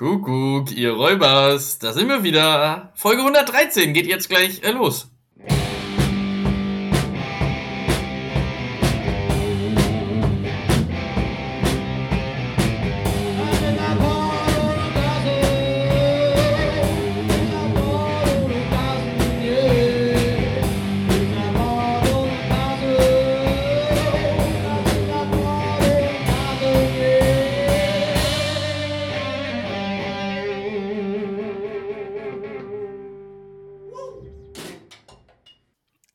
Kuckuck, ihr Räubers, da sind wir wieder. Folge 113 geht jetzt gleich äh, los.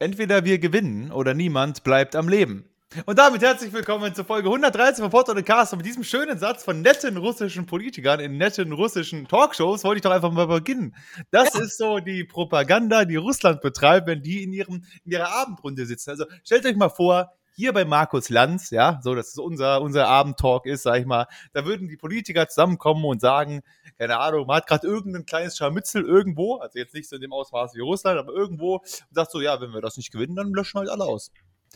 Entweder wir gewinnen oder niemand bleibt am Leben. Und damit herzlich willkommen zur Folge 113 von Pod und Cast. Und mit diesem schönen Satz von netten russischen Politikern in netten russischen Talkshows wollte ich doch einfach mal beginnen. Das ja. ist so die Propaganda, die Russland betreibt, wenn die in, ihrem, in ihrer Abendrunde sitzen. Also stellt euch mal vor, hier bei Markus Lanz, ja, so dass es unser, unser Abendtalk ist, sag ich mal, da würden die Politiker zusammenkommen und sagen, keine Ahnung, man hat gerade irgendein kleines Scharmützel irgendwo, also jetzt nicht so in dem Ausmaß wie Russland, aber irgendwo und sagt so, ja, wenn wir das nicht gewinnen, dann löschen wir halt alle aus.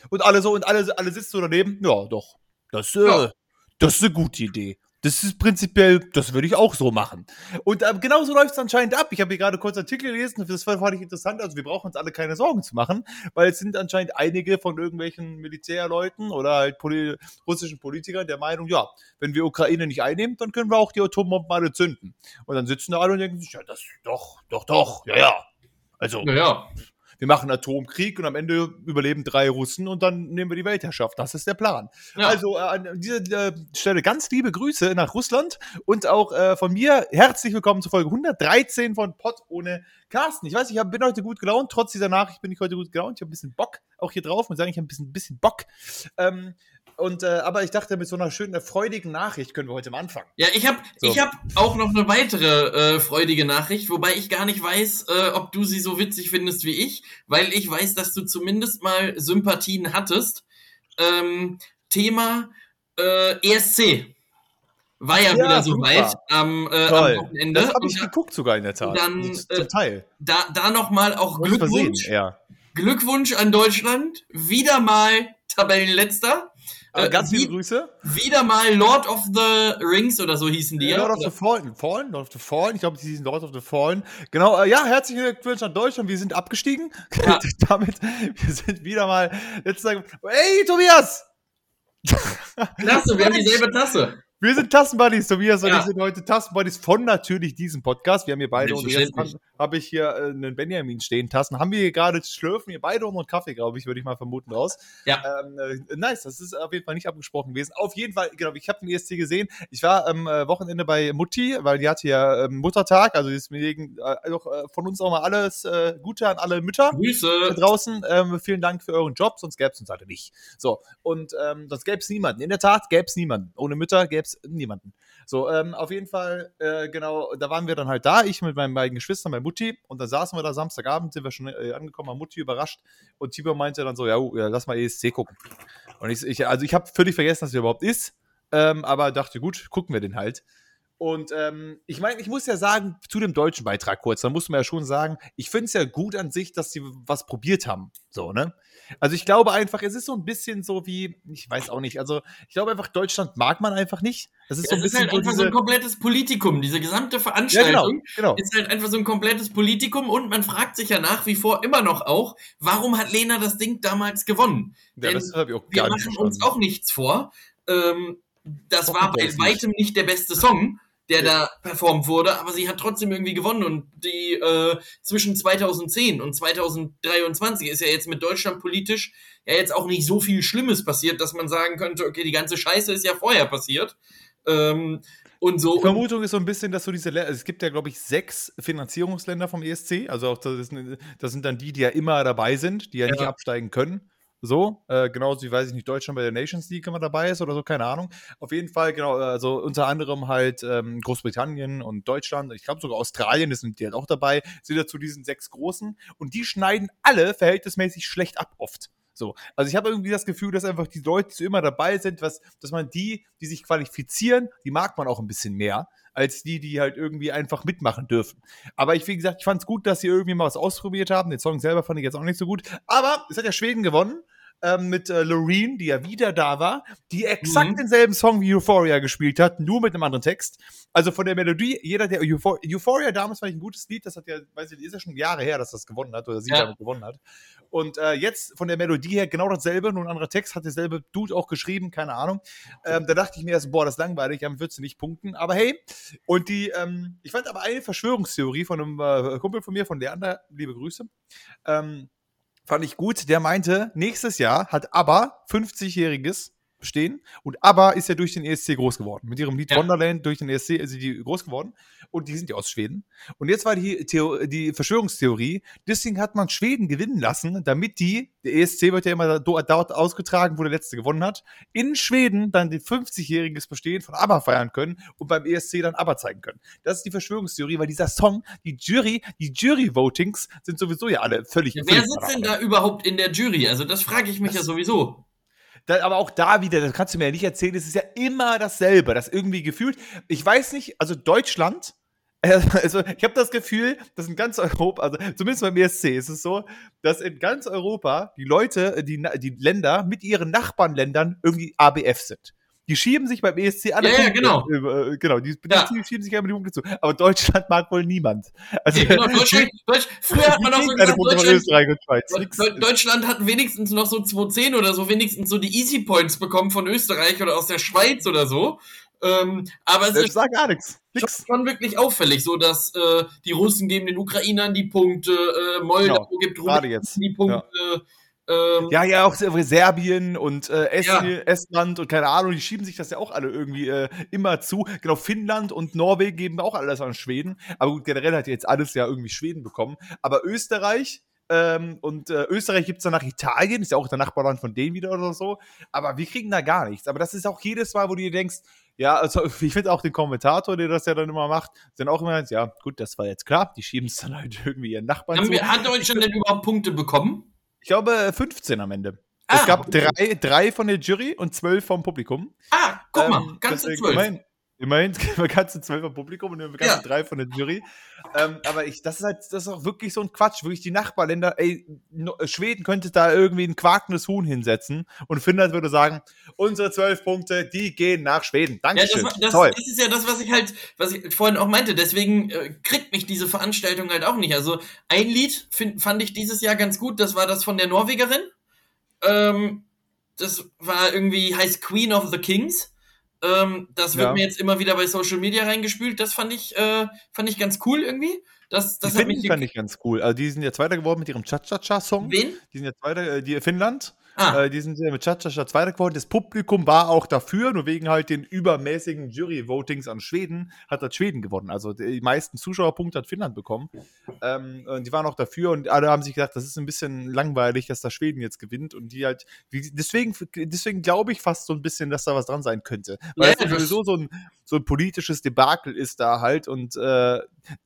Und alle so, und alle, alle sitzen so daneben, ja, doch, das, äh, ja. das ist eine gute Idee. Das ist prinzipiell, das würde ich auch so machen. Und äh, genauso läuft es anscheinend ab. Ich habe hier gerade kurz Artikel gelesen, das fand ich interessant. Also wir brauchen uns alle keine Sorgen zu machen, weil es sind anscheinend einige von irgendwelchen Militärleuten oder halt poli russischen Politikern der Meinung, ja, wenn wir Ukraine nicht einnehmen, dann können wir auch die Atombomben alle zünden. Und dann sitzen da alle und denken sich, ja, das doch, doch, doch, ja, ja. Also, ja, ja wir machen Atomkrieg und am Ende überleben drei Russen und dann nehmen wir die Weltherrschaft. Das ist der Plan. Ja. Also äh, an dieser äh, Stelle ganz liebe Grüße nach Russland und auch äh, von mir herzlich willkommen zur Folge 113 von Pott ohne Carsten. Ich weiß, ich hab, bin heute gut gelaunt. Trotz dieser Nachricht bin ich heute gut gelaunt. Ich habe ein bisschen Bock auch hier drauf. Ich muss sagen, ich habe ein bisschen, bisschen Bock. Ähm, und, äh, aber ich dachte, mit so einer schönen, freudigen Nachricht können wir heute mal anfangen. Ja, ich habe so. hab auch noch eine weitere äh, freudige Nachricht, wobei ich gar nicht weiß, äh, ob du sie so witzig findest wie ich, weil ich weiß, dass du zumindest mal Sympathien hattest. Ähm, Thema äh, ESC war ja, ja wieder so weit am, äh, am Wochenende. Das habe ich geguckt sogar in der Tat. Dann, äh, zum Teil. Da, da nochmal auch Glückwunsch. Versehen, ja. Glückwunsch an Deutschland. Wieder mal Tabellenletzter. Äh, ganz viele Grüße. Wieder mal Lord of the Rings oder so hießen die. Äh, Lord of the Fallen. Fallen? Lord of the Fallen. Ich glaube, sie hießen Lord of the Fallen. Genau, äh, ja, herzlichen Glückwunsch an Deutschland. Wir sind abgestiegen. Ja. Damit, wir sind wieder mal, jetzt sagen, hey, Tobias! Klasse, wir haben dieselbe Tasse. Wir sind Tassenbuddies. Tobias und ja. ich sind heute Tassenbuddies von natürlich diesem Podcast. Wir haben hier beide und jetzt habe ich hier äh, einen Benjamin stehen. Tassen haben wir hier gerade schlürfen hier beide unseren Kaffee, glaube ich, würde ich mal vermuten raus. Ja. Ähm, äh, nice, das ist auf jeden Fall nicht abgesprochen gewesen. Auf jeden Fall, genau, ich habe den ESC gesehen. Ich war am äh, Wochenende bei Mutti, weil die hatte ja ähm, Muttertag. Also deswegen äh, auch, äh, von uns auch mal alles äh, Gute an alle Mütter Grüße draußen. Ähm, vielen Dank für euren Job, sonst gäbe es uns alle nicht. So und ähm, sonst gäbe es niemanden. In der Tat gäbe es niemanden. Ohne Mütter gäbe es es niemanden. So, ähm, auf jeden Fall, äh, genau, da waren wir dann halt da, ich mit meinen beiden Geschwistern, bei Mutti, und dann saßen wir da Samstagabend, sind wir schon äh, angekommen, Mutti überrascht, und Tibor meinte dann so, ja, ja lass mal ESC gucken. Und ich, ich also ich habe völlig vergessen, dass er überhaupt ist, ähm, aber dachte, gut, gucken wir den halt. Und ähm, ich meine, ich muss ja sagen, zu dem deutschen Beitrag kurz, da muss man ja schon sagen, ich finde es ja gut an sich, dass sie was probiert haben. So, ne? Also ich glaube einfach, es ist so ein bisschen so wie, ich weiß auch nicht, also ich glaube einfach, Deutschland mag man einfach nicht. Das ist, ja, so ein bisschen ist halt einfach so ein komplettes Politikum. Diese gesamte Veranstaltung ja, genau, genau. ist halt einfach so ein komplettes Politikum und man fragt sich ja nach wie vor immer noch auch, warum hat Lena das Ding damals gewonnen? Ja, Denn wir machen uns auch nichts vor. Ähm, das war bei weitem nicht der beste Song der da performt wurde, aber sie hat trotzdem irgendwie gewonnen und die äh, zwischen 2010 und 2023 ist ja jetzt mit Deutschland politisch ja jetzt auch nicht so viel Schlimmes passiert, dass man sagen könnte, okay, die ganze Scheiße ist ja vorher passiert. Ähm, und so. Die Vermutung ist so ein bisschen, dass so diese Länder, also es gibt ja, glaube ich, sechs Finanzierungsländer vom ESC, also auch das, das, sind dann die, die ja immer dabei sind, die ja, ja. nicht absteigen können. So, äh, genauso wie, weiß ich nicht, Deutschland bei der Nations League immer dabei ist oder so, keine Ahnung. Auf jeden Fall, genau, also unter anderem halt ähm, Großbritannien und Deutschland, ich glaube sogar Australien, das sind die halt auch dabei, sind ja zu diesen sechs Großen und die schneiden alle verhältnismäßig schlecht ab oft. So, also ich habe irgendwie das Gefühl, dass einfach die Leute, die so immer dabei sind, was, dass man die, die sich qualifizieren, die mag man auch ein bisschen mehr, als die, die halt irgendwie einfach mitmachen dürfen. Aber ich, wie gesagt, ich fand es gut, dass sie irgendwie mal was ausprobiert haben. Den Song selber fand ich jetzt auch nicht so gut. Aber es hat ja Schweden gewonnen. Ähm, mit äh, Loreen, die ja wieder da war, die exakt mhm. denselben Song wie Euphoria gespielt hat, nur mit einem anderen Text. Also von der Melodie, jeder, der Euphor Euphoria damals fand ich ein gutes Lied, das hat ja, weiß ich, ist ja schon Jahre her, dass das gewonnen hat oder sie ja. damit gewonnen hat. Und äh, jetzt von der Melodie her genau dasselbe, nur ein anderer Text, hat derselbe Dude auch geschrieben, keine Ahnung. Ähm, da dachte ich mir erst, boah, das ist langweilig, damit würdest du nicht punkten. Aber hey, und die, ähm, ich fand aber eine Verschwörungstheorie von einem äh, Kumpel von mir, von Leander, liebe Grüße, ähm, fand ich gut. Der meinte, nächstes Jahr hat ABBA 50-jähriges stehen. Und ABBA ist ja durch den ESC groß geworden. Mit ihrem Lied ja. Wonderland durch den ESC ist die groß geworden. Und die sind ja aus Schweden. Und jetzt war die, Theo die Verschwörungstheorie, deswegen hat man Schweden gewinnen lassen, damit die, der ESC wird ja immer dort ausgetragen, wo der Letzte gewonnen hat, in Schweden dann die 50-jähriges Bestehen von ABBA feiern können und beim ESC dann ABBA zeigen können. Das ist die Verschwörungstheorie, weil dieser Song, die Jury, die Jury-Votings sind sowieso ja alle völlig. Ja, wer sitzt denn da überhaupt in der Jury? Also das frage ich mich das, ja sowieso. Da, aber auch da wieder, das kannst du mir ja nicht erzählen, es ist ja immer dasselbe, das irgendwie gefühlt. Ich weiß nicht, also Deutschland, also ich habe das Gefühl, dass in ganz Europa, also zumindest beim ESC ist es so, dass in ganz Europa die Leute, die, die Länder mit ihren Nachbarländern irgendwie ABF sind. Die schieben sich beim ESC alle ja, Punkte. Ja, genau. Äh, genau, die, ja. die, schieben sich immer die Punkte zu. Aber Deutschland mag wohl niemand. Also, ja, genau, Deutschland, Deutsch, früher hat man noch so gesagt, Deutschland, Schweiz, Deutschland hat wenigstens noch so 210 oder so wenigstens so die Easy Points bekommen von Österreich oder aus der Schweiz oder so. Ähm, aber es ist gar nichts. Nix. schon wirklich auffällig, so dass äh, die Russen geben den Ukrainern die Punkte, äh, Moldau genau, gibt Rumänien die Punkte. Ja. Ähm, ja, ja, auch Serbien und äh, Estland, ja. Estland und keine Ahnung, die schieben sich das ja auch alle irgendwie äh, immer zu. Genau, Finnland und Norwegen geben auch alles an Schweden. Aber gut, generell hat jetzt alles ja irgendwie Schweden bekommen. Aber Österreich, ähm, und äh, Österreich gibt es dann nach Italien, ist ja auch der Nachbarland von denen wieder oder so. Aber wir kriegen da gar nichts. Aber das ist auch jedes Mal, wo du dir denkst, ja, also ich finde auch den Kommentator, der das ja dann immer macht, dann auch immer, ja, gut, das war jetzt klar, die schieben es dann halt irgendwie ihren Nachbarn Haben zu. Wir, hat Deutschland denn überhaupt Punkte bekommen? Ich glaube 15 am Ende. Ah, es gab drei, drei von der Jury und zwölf vom Publikum. Ah, guck mal, ähm, ganze zwölf. Immerhin, immerhin ganze zwölf vom Publikum und ganze ja. drei von der Jury. Ähm, aber ich, das ist halt, das ist auch wirklich so ein Quatsch. Wirklich die Nachbarländer, ey, Schweden könnte da irgendwie ein quakendes Huhn hinsetzen und Finnland würde sagen, unsere zwölf Punkte, die gehen nach Schweden. Dankeschön. Ja, das, das, Toll. das ist ja das, was ich halt, was ich vorhin auch meinte. Deswegen äh, kriegt mich diese Veranstaltung halt auch nicht. Also ein Lied find, fand ich dieses Jahr ganz gut. Das war das von der Norwegerin. Ähm, das war irgendwie, heißt Queen of the Kings. Ähm, das wird ja. mir jetzt immer wieder bei Social Media reingespült. Das fand ich, äh, fand ich ganz cool irgendwie. Das, das die mich fand ich ganz cool. Also die sind ja Zweiter geworden mit ihrem Cha-Cha-Cha-Song. Wen? Die sind ja Zweiter, äh, die Finnland. Ah. Äh, die sind ja mit Cha-Cha-Cha Zweiter geworden. Das Publikum war auch dafür, nur wegen halt den übermäßigen Jury-Votings an Schweden hat das Schweden gewonnen. Also die meisten Zuschauerpunkte hat Finnland bekommen. Ähm, und die waren auch dafür und alle haben sich gedacht, das ist ein bisschen langweilig, dass da Schweden jetzt gewinnt und die halt, deswegen, deswegen glaube ich fast so ein bisschen, dass da was dran sein könnte. Weil ja, es sowieso so ein, so ein politisches Debakel ist da halt und äh,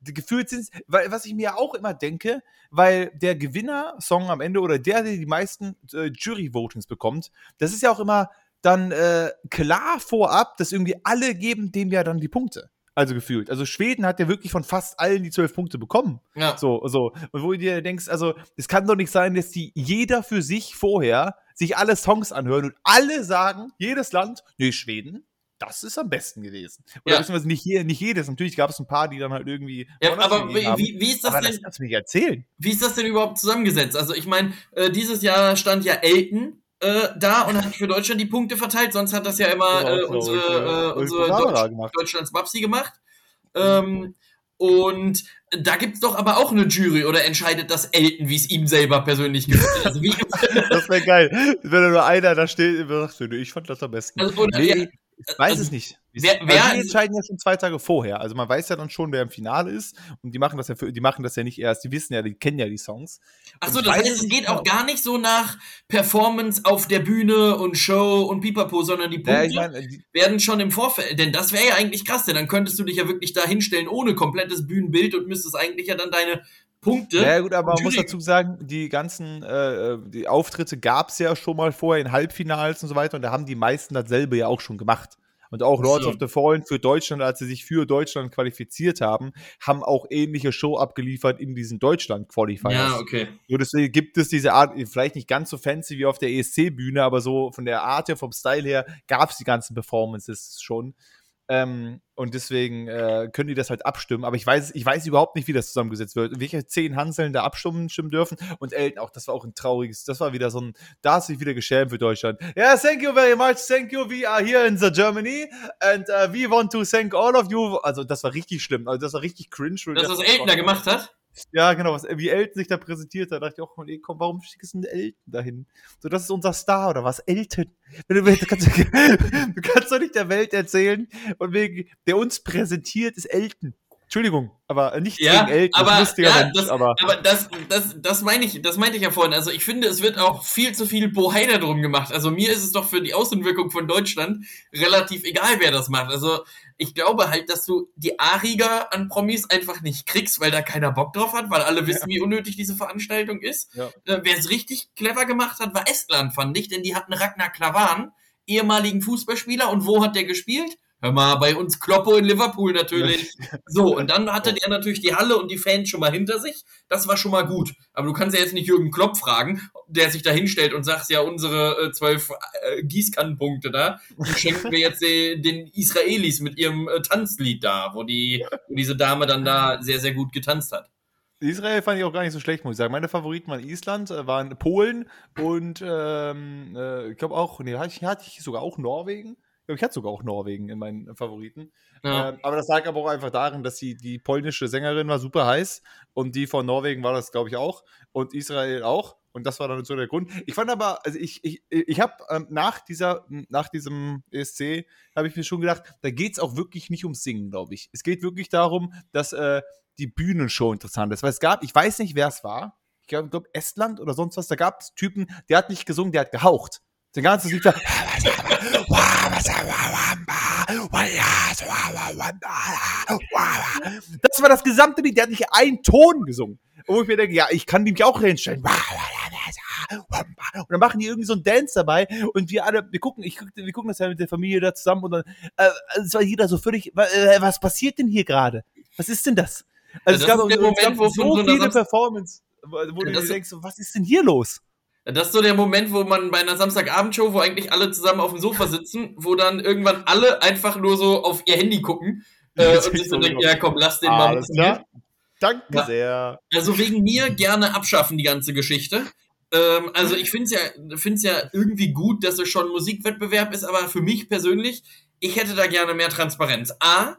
gefühlt sind, weil was ich mir auch immer denke, weil der Gewinner-Song am Ende oder der, der die meisten äh, Jury-Votings bekommt, das ist ja auch immer dann äh, klar vorab, dass irgendwie alle geben dem ja dann die Punkte. Also gefühlt. Also Schweden hat ja wirklich von fast allen die zwölf Punkte bekommen. Ja. So, so. Und wo du dir denkst, also, es kann doch nicht sein, dass die jeder für sich vorher sich alle Songs anhören und alle sagen, jedes Land, nee, Schweden, das ist am besten gewesen. Oder ja. beziehungsweise nicht, hier, nicht jedes. Natürlich gab es ein paar, die dann halt irgendwie. Ja, aber wie, wie, ist das aber denn? Das kannst du mir erzählen. Wie ist das denn überhaupt zusammengesetzt? Also, ich meine, äh, dieses Jahr stand ja Elton äh, da und hat für Deutschland die Punkte verteilt. Sonst hat das ja immer äh, unsere, äh, unsere Deutsch, Deutschlands Babsi gemacht. Ähm, und da gibt es doch aber auch eine Jury oder entscheidet das Elton, wie es ihm selber persönlich gefällt. Also das wäre geil. Wenn nur einer da steht, sagt, ich fand das am besten. Also, nee, ich weiß also, es nicht. Wer, also wer, die entscheiden ja schon zwei Tage vorher. Also man weiß ja dann schon, wer im Finale ist. Und die machen das ja für, die machen das ja nicht erst. Die wissen ja, die kennen ja die Songs. Achso, das heißt, es geht auch gar nicht so nach Performance auf der Bühne und Show und Pipapo, sondern die Punkte ja, ich mein, die, werden schon im Vorfeld. Denn das wäre ja eigentlich krass, denn dann könntest du dich ja wirklich da hinstellen ohne komplettes Bühnenbild und müsstest eigentlich ja dann deine Punkte. Ja, gut, aber man muss dazu sagen, die ganzen äh, die Auftritte gab es ja schon mal vorher in Halbfinals und so weiter und da haben die meisten dasselbe ja auch schon gemacht. Und auch Lords so. of the Fallen für Deutschland, als sie sich für Deutschland qualifiziert haben, haben auch ähnliche Show abgeliefert in diesen Deutschland-Qualifiers. Ja, okay. So, deswegen gibt es diese Art, vielleicht nicht ganz so fancy wie auf der ESC-Bühne, aber so von der Art her, vom Style her, gab es die ganzen Performances schon. Ähm, und deswegen äh, können die das halt abstimmen. Aber ich weiß, ich weiß überhaupt nicht, wie das zusammengesetzt wird. Welche zehn Hanseln da abstimmen stimmen dürfen. Und Elton auch, das war auch ein trauriges, das war wieder so ein, da hast du dich wieder geschämt für Deutschland. Ja, yeah, thank you very much, thank you. We are here in the Germany and uh, we want to thank all of you. Also das war richtig schlimm. Also das war richtig cringe. Das, was Elton da gemacht hat? Ja, genau, was, wie Elton sich da präsentiert hat, da dachte ich auch, ey, komm, warum schickst du denn Elton dahin? So, das ist unser Star oder was? Elton. Du, du, kannst, du kannst doch nicht der Welt erzählen und wegen, der uns präsentiert, ist Elton. Entschuldigung, aber nicht ja, gegen Elton, aber, ja, Mensch, das, aber, aber das, das, das meine ich, das meinte ich ja vorhin. Also ich finde, es wird auch viel zu viel Bohai darum gemacht. Also mir ist es doch für die Außenwirkung von Deutschland relativ egal, wer das macht. Also ich glaube halt, dass du die A-Riga an Promis einfach nicht kriegst, weil da keiner Bock drauf hat, weil alle wissen, ja. wie unnötig diese Veranstaltung ist. Ja. Äh, wer es richtig clever gemacht hat, war Estland, fand ich, denn die hatten Ragnar Klavan, ehemaligen Fußballspieler. Und wo hat der gespielt? Hör mal, bei uns Kloppo in Liverpool natürlich. So, und dann hatte der natürlich die Halle und die Fans schon mal hinter sich. Das war schon mal gut. Aber du kannst ja jetzt nicht Jürgen Klopp fragen, der sich da hinstellt und sagt, ja, unsere äh, zwölf äh, Gießkannenpunkte da, die schenken wir jetzt äh, den Israelis mit ihrem äh, Tanzlied da, wo, die, wo diese Dame dann da sehr, sehr gut getanzt hat. Israel fand ich auch gar nicht so schlecht, muss ich sagen. Meine Favoriten waren Island, äh, waren Polen und ähm, äh, ich glaube auch, nee, hatte ich, hatte ich sogar auch Norwegen ich hatte sogar auch Norwegen in meinen Favoriten. Ja. Ähm, aber das lag aber auch einfach darin, dass die, die polnische Sängerin war super heiß und die von Norwegen war das, glaube ich, auch und Israel auch. Und das war dann so der Grund. Ich fand aber, also ich, ich, ich habe ähm, nach dieser, nach diesem ESC, habe ich mir schon gedacht, da geht es auch wirklich nicht ums Singen, glaube ich. Es geht wirklich darum, dass äh, die Bühnenshow interessant ist. Weil es gab, ich weiß nicht, wer es war. Ich glaube, glaub, Estland oder sonst was, da gab es Typen, der hat nicht gesungen, der hat gehaucht. Der ganze Lied war. Das war das gesamte Lied, der hat nicht einen Ton gesungen. Wo ich mir denke, ja, ich kann mich auch hinstellen. Und dann machen die irgendwie so einen Dance dabei und wir alle, wir gucken, ich, wir gucken das ja mit der Familie da zusammen und dann, äh, es war jeder so völlig, äh, was passiert denn hier gerade? Was ist denn das? Also das es gab, Moment, es gab so viele Performance, wo du dir denkst, was ist denn hier los? Das ist so der Moment, wo man bei einer Samstagabendshow, wo eigentlich alle zusammen auf dem Sofa sitzen, wo dann irgendwann alle einfach nur so auf ihr Handy gucken äh, und sich so denken, ja komm, lass den mal machen. Danke ja. sehr. Also wegen mir gerne abschaffen, die ganze Geschichte. Ähm, also ich finde es ja, find's ja irgendwie gut, dass es schon Musikwettbewerb ist, aber für mich persönlich, ich hätte da gerne mehr Transparenz. A,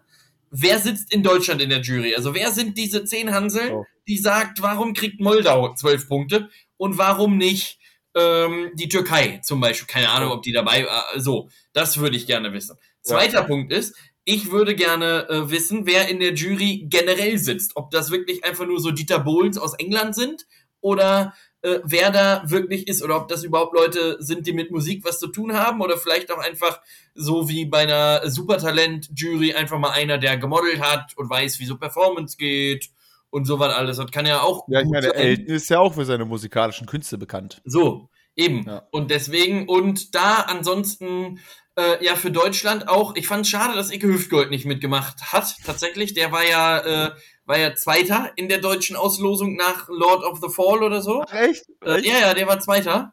wer sitzt in Deutschland in der Jury? Also wer sind diese zehn Hansel, oh. die sagt, warum kriegt Moldau zwölf Punkte? Und warum nicht ähm, die Türkei zum Beispiel? Keine Ahnung, ob die dabei war. Äh, so, das würde ich gerne wissen. Zweiter ja. Punkt ist, ich würde gerne äh, wissen, wer in der Jury generell sitzt. Ob das wirklich einfach nur so Dieter Bohlens aus England sind oder äh, wer da wirklich ist oder ob das überhaupt Leute sind, die mit Musik was zu tun haben oder vielleicht auch einfach so wie bei einer Supertalent-Jury einfach mal einer, der gemodelt hat und weiß, wie so Performance geht und so was alles. Das kann ja auch. Ja, ich meine, Elton ist ja auch für seine musikalischen Künste bekannt. So, eben. Ja. Und deswegen, und da ansonsten, äh, ja, für Deutschland auch, ich fand es schade, dass Icke Hüftgold nicht mitgemacht hat, tatsächlich. Der war ja, äh, war ja Zweiter in der deutschen Auslosung nach Lord of the Fall oder so. Ach, echt? Äh, ja, ja, der war Zweiter.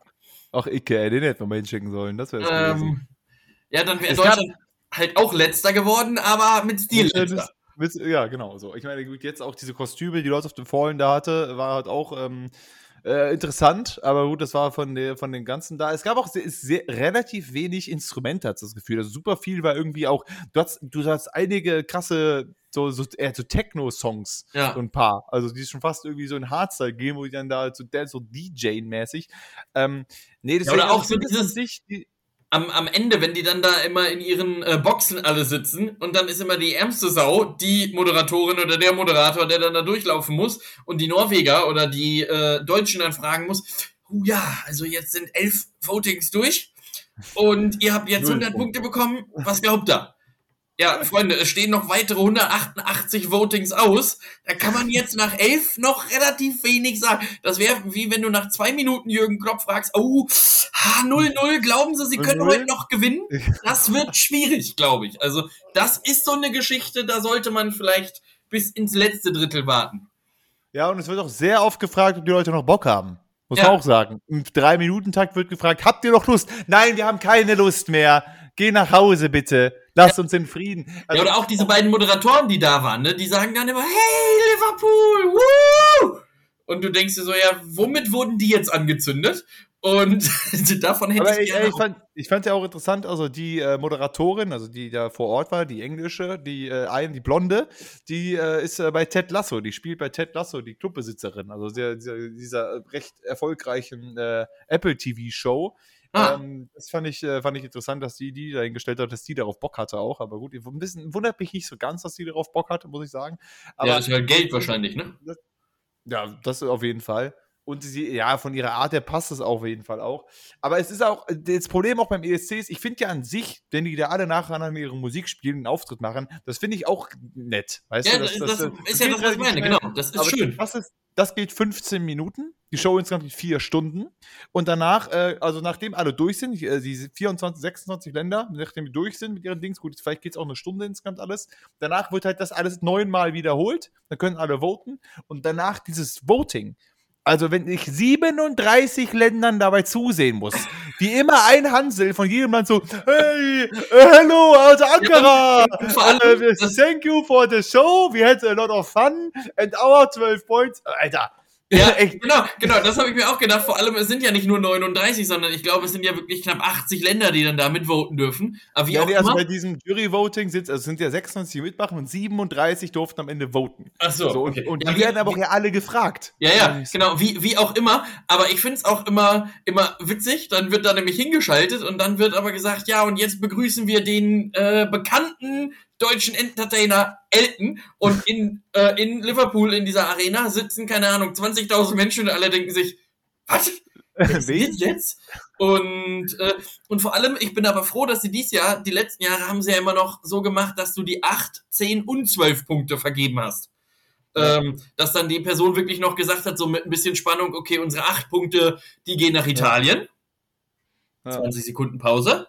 Ach, Icke, ey, den hätten wir mal hinschicken sollen. Das wäre ähm, Ja, dann wäre Deutschland halt auch Letzter geworden, aber mit Stil. Letzter. Ja, genau so. Ich meine, jetzt auch diese Kostüme, die Leute auf dem Fallen da hatte, war halt auch ähm, äh, interessant, aber gut, das war von, der, von den ganzen da. Es gab auch sehr, sehr, relativ wenig Instrumente, hat das Gefühl. Also super viel war irgendwie auch, du hast, du hast einige krasse, so, so, eher so Techno-Songs, ja. so ein paar. Also die ist schon fast irgendwie so ein Hardstyle gehen, wo die dann da so, so DJ-mäßig. Ähm, nee, deswegen, ja, oder auch so dieses, sich, die, am, am Ende, wenn die dann da immer in ihren äh, Boxen alle sitzen und dann ist immer die ärmste Sau die Moderatorin oder der Moderator, der dann da durchlaufen muss und die Norweger oder die äh, Deutschen dann fragen muss, uh, ja, also jetzt sind elf Votings durch und ihr habt jetzt 100 Punkte bekommen, was glaubt ihr? Ja, Freunde, es stehen noch weitere 188 Votings aus. Da kann man jetzt nach elf noch relativ wenig sagen. Das wäre wie wenn du nach zwei Minuten Jürgen Klopp fragst, oh, 0-0, glauben Sie, Sie können heute noch gewinnen? Das wird schwierig, glaube ich. Also, das ist so eine Geschichte, da sollte man vielleicht bis ins letzte Drittel warten. Ja, und es wird auch sehr oft gefragt, ob die Leute noch Bock haben. Muss ja. man auch sagen. Im Drei-Minuten-Takt wird gefragt, habt ihr noch Lust? Nein, wir haben keine Lust mehr. Geh nach Hause bitte. Lass ja. uns in Frieden. Also, ja, oder auch diese beiden Moderatoren, die da waren, ne? die sagen dann immer, hey, Liverpool, woo! Und du denkst dir so, ja, womit wurden die jetzt angezündet? Und davon hätte Aber ich, gerne ich, fand, ich fand ja auch interessant, also die äh, Moderatorin, also die da vor Ort war, die englische, die äh, eine, die blonde, die äh, ist äh, bei Ted Lasso, die spielt bei Ted Lasso, die Clubbesitzerin, also der, dieser, dieser recht erfolgreichen äh, Apple TV Show. Ah. Ähm, das fand ich, äh, fand ich interessant, dass die die dahingestellt hat, dass die darauf Bock hatte auch. Aber gut, ein bisschen wundert mich nicht so ganz, dass die darauf Bock hatte, muss ich sagen. Aber, ja, das ist ja Geld wahrscheinlich, ne? Das, ja, das auf jeden Fall. Und sie, ja, von ihrer Art her passt es auf jeden Fall auch. Aber es ist auch, das Problem auch beim ESC ist, ich finde ja an sich, wenn die da alle nacheinander ihre Musik spielen, einen Auftritt machen, das finde ich auch nett. Weißt ja, du, das, das, das, ist ja das, was ich meine, genau. Das ist schön. Das, ist, das geht 15 Minuten. Die Show insgesamt geht vier Stunden. Und danach, äh, also nachdem alle durch sind, die, die 24, 26 Länder, nachdem die durch sind mit ihren Dings, gut, vielleicht geht es auch eine Stunde insgesamt alles. Danach wird halt das alles neunmal wiederholt. Dann können alle voten. Und danach dieses Voting also wenn ich 37 Ländern dabei zusehen muss, wie immer ein Hansel von jedem Land so, hey, uh, hello, also Ankara, ja, uh, thank you for the show, we had a lot of fun and our 12 points, Alter, ja, echt. genau, genau, das habe ich mir auch gedacht. Vor allem, es sind ja nicht nur 39, sondern ich glaube, es sind ja wirklich knapp 80 Länder, die dann da mitvoten dürfen. Aber wie ja, auch nee, also bei diesem Jury-Voting sind also es sind ja 26, die mitmachen und 37 durften am Ende voten. Ach so, so okay. Und, und ja, die werden aber auch ja alle gefragt. Ja, ja, genau, wie, wie auch immer. Aber ich finde es auch immer, immer witzig. Dann wird da nämlich hingeschaltet und dann wird aber gesagt, ja, und jetzt begrüßen wir den äh, bekannten deutschen Entertainer Elton und in, äh, in Liverpool in dieser Arena sitzen, keine Ahnung, 20.000 Menschen und alle denken sich, was? Was ist jetzt? Und, äh, und vor allem, ich bin aber froh, dass sie dieses Jahr, die letzten Jahre haben sie ja immer noch so gemacht, dass du die 8, 10 und 12 Punkte vergeben hast. Ähm, dass dann die Person wirklich noch gesagt hat, so mit ein bisschen Spannung, okay, unsere 8 Punkte, die gehen nach Italien. Ja. 20 Sekunden Pause.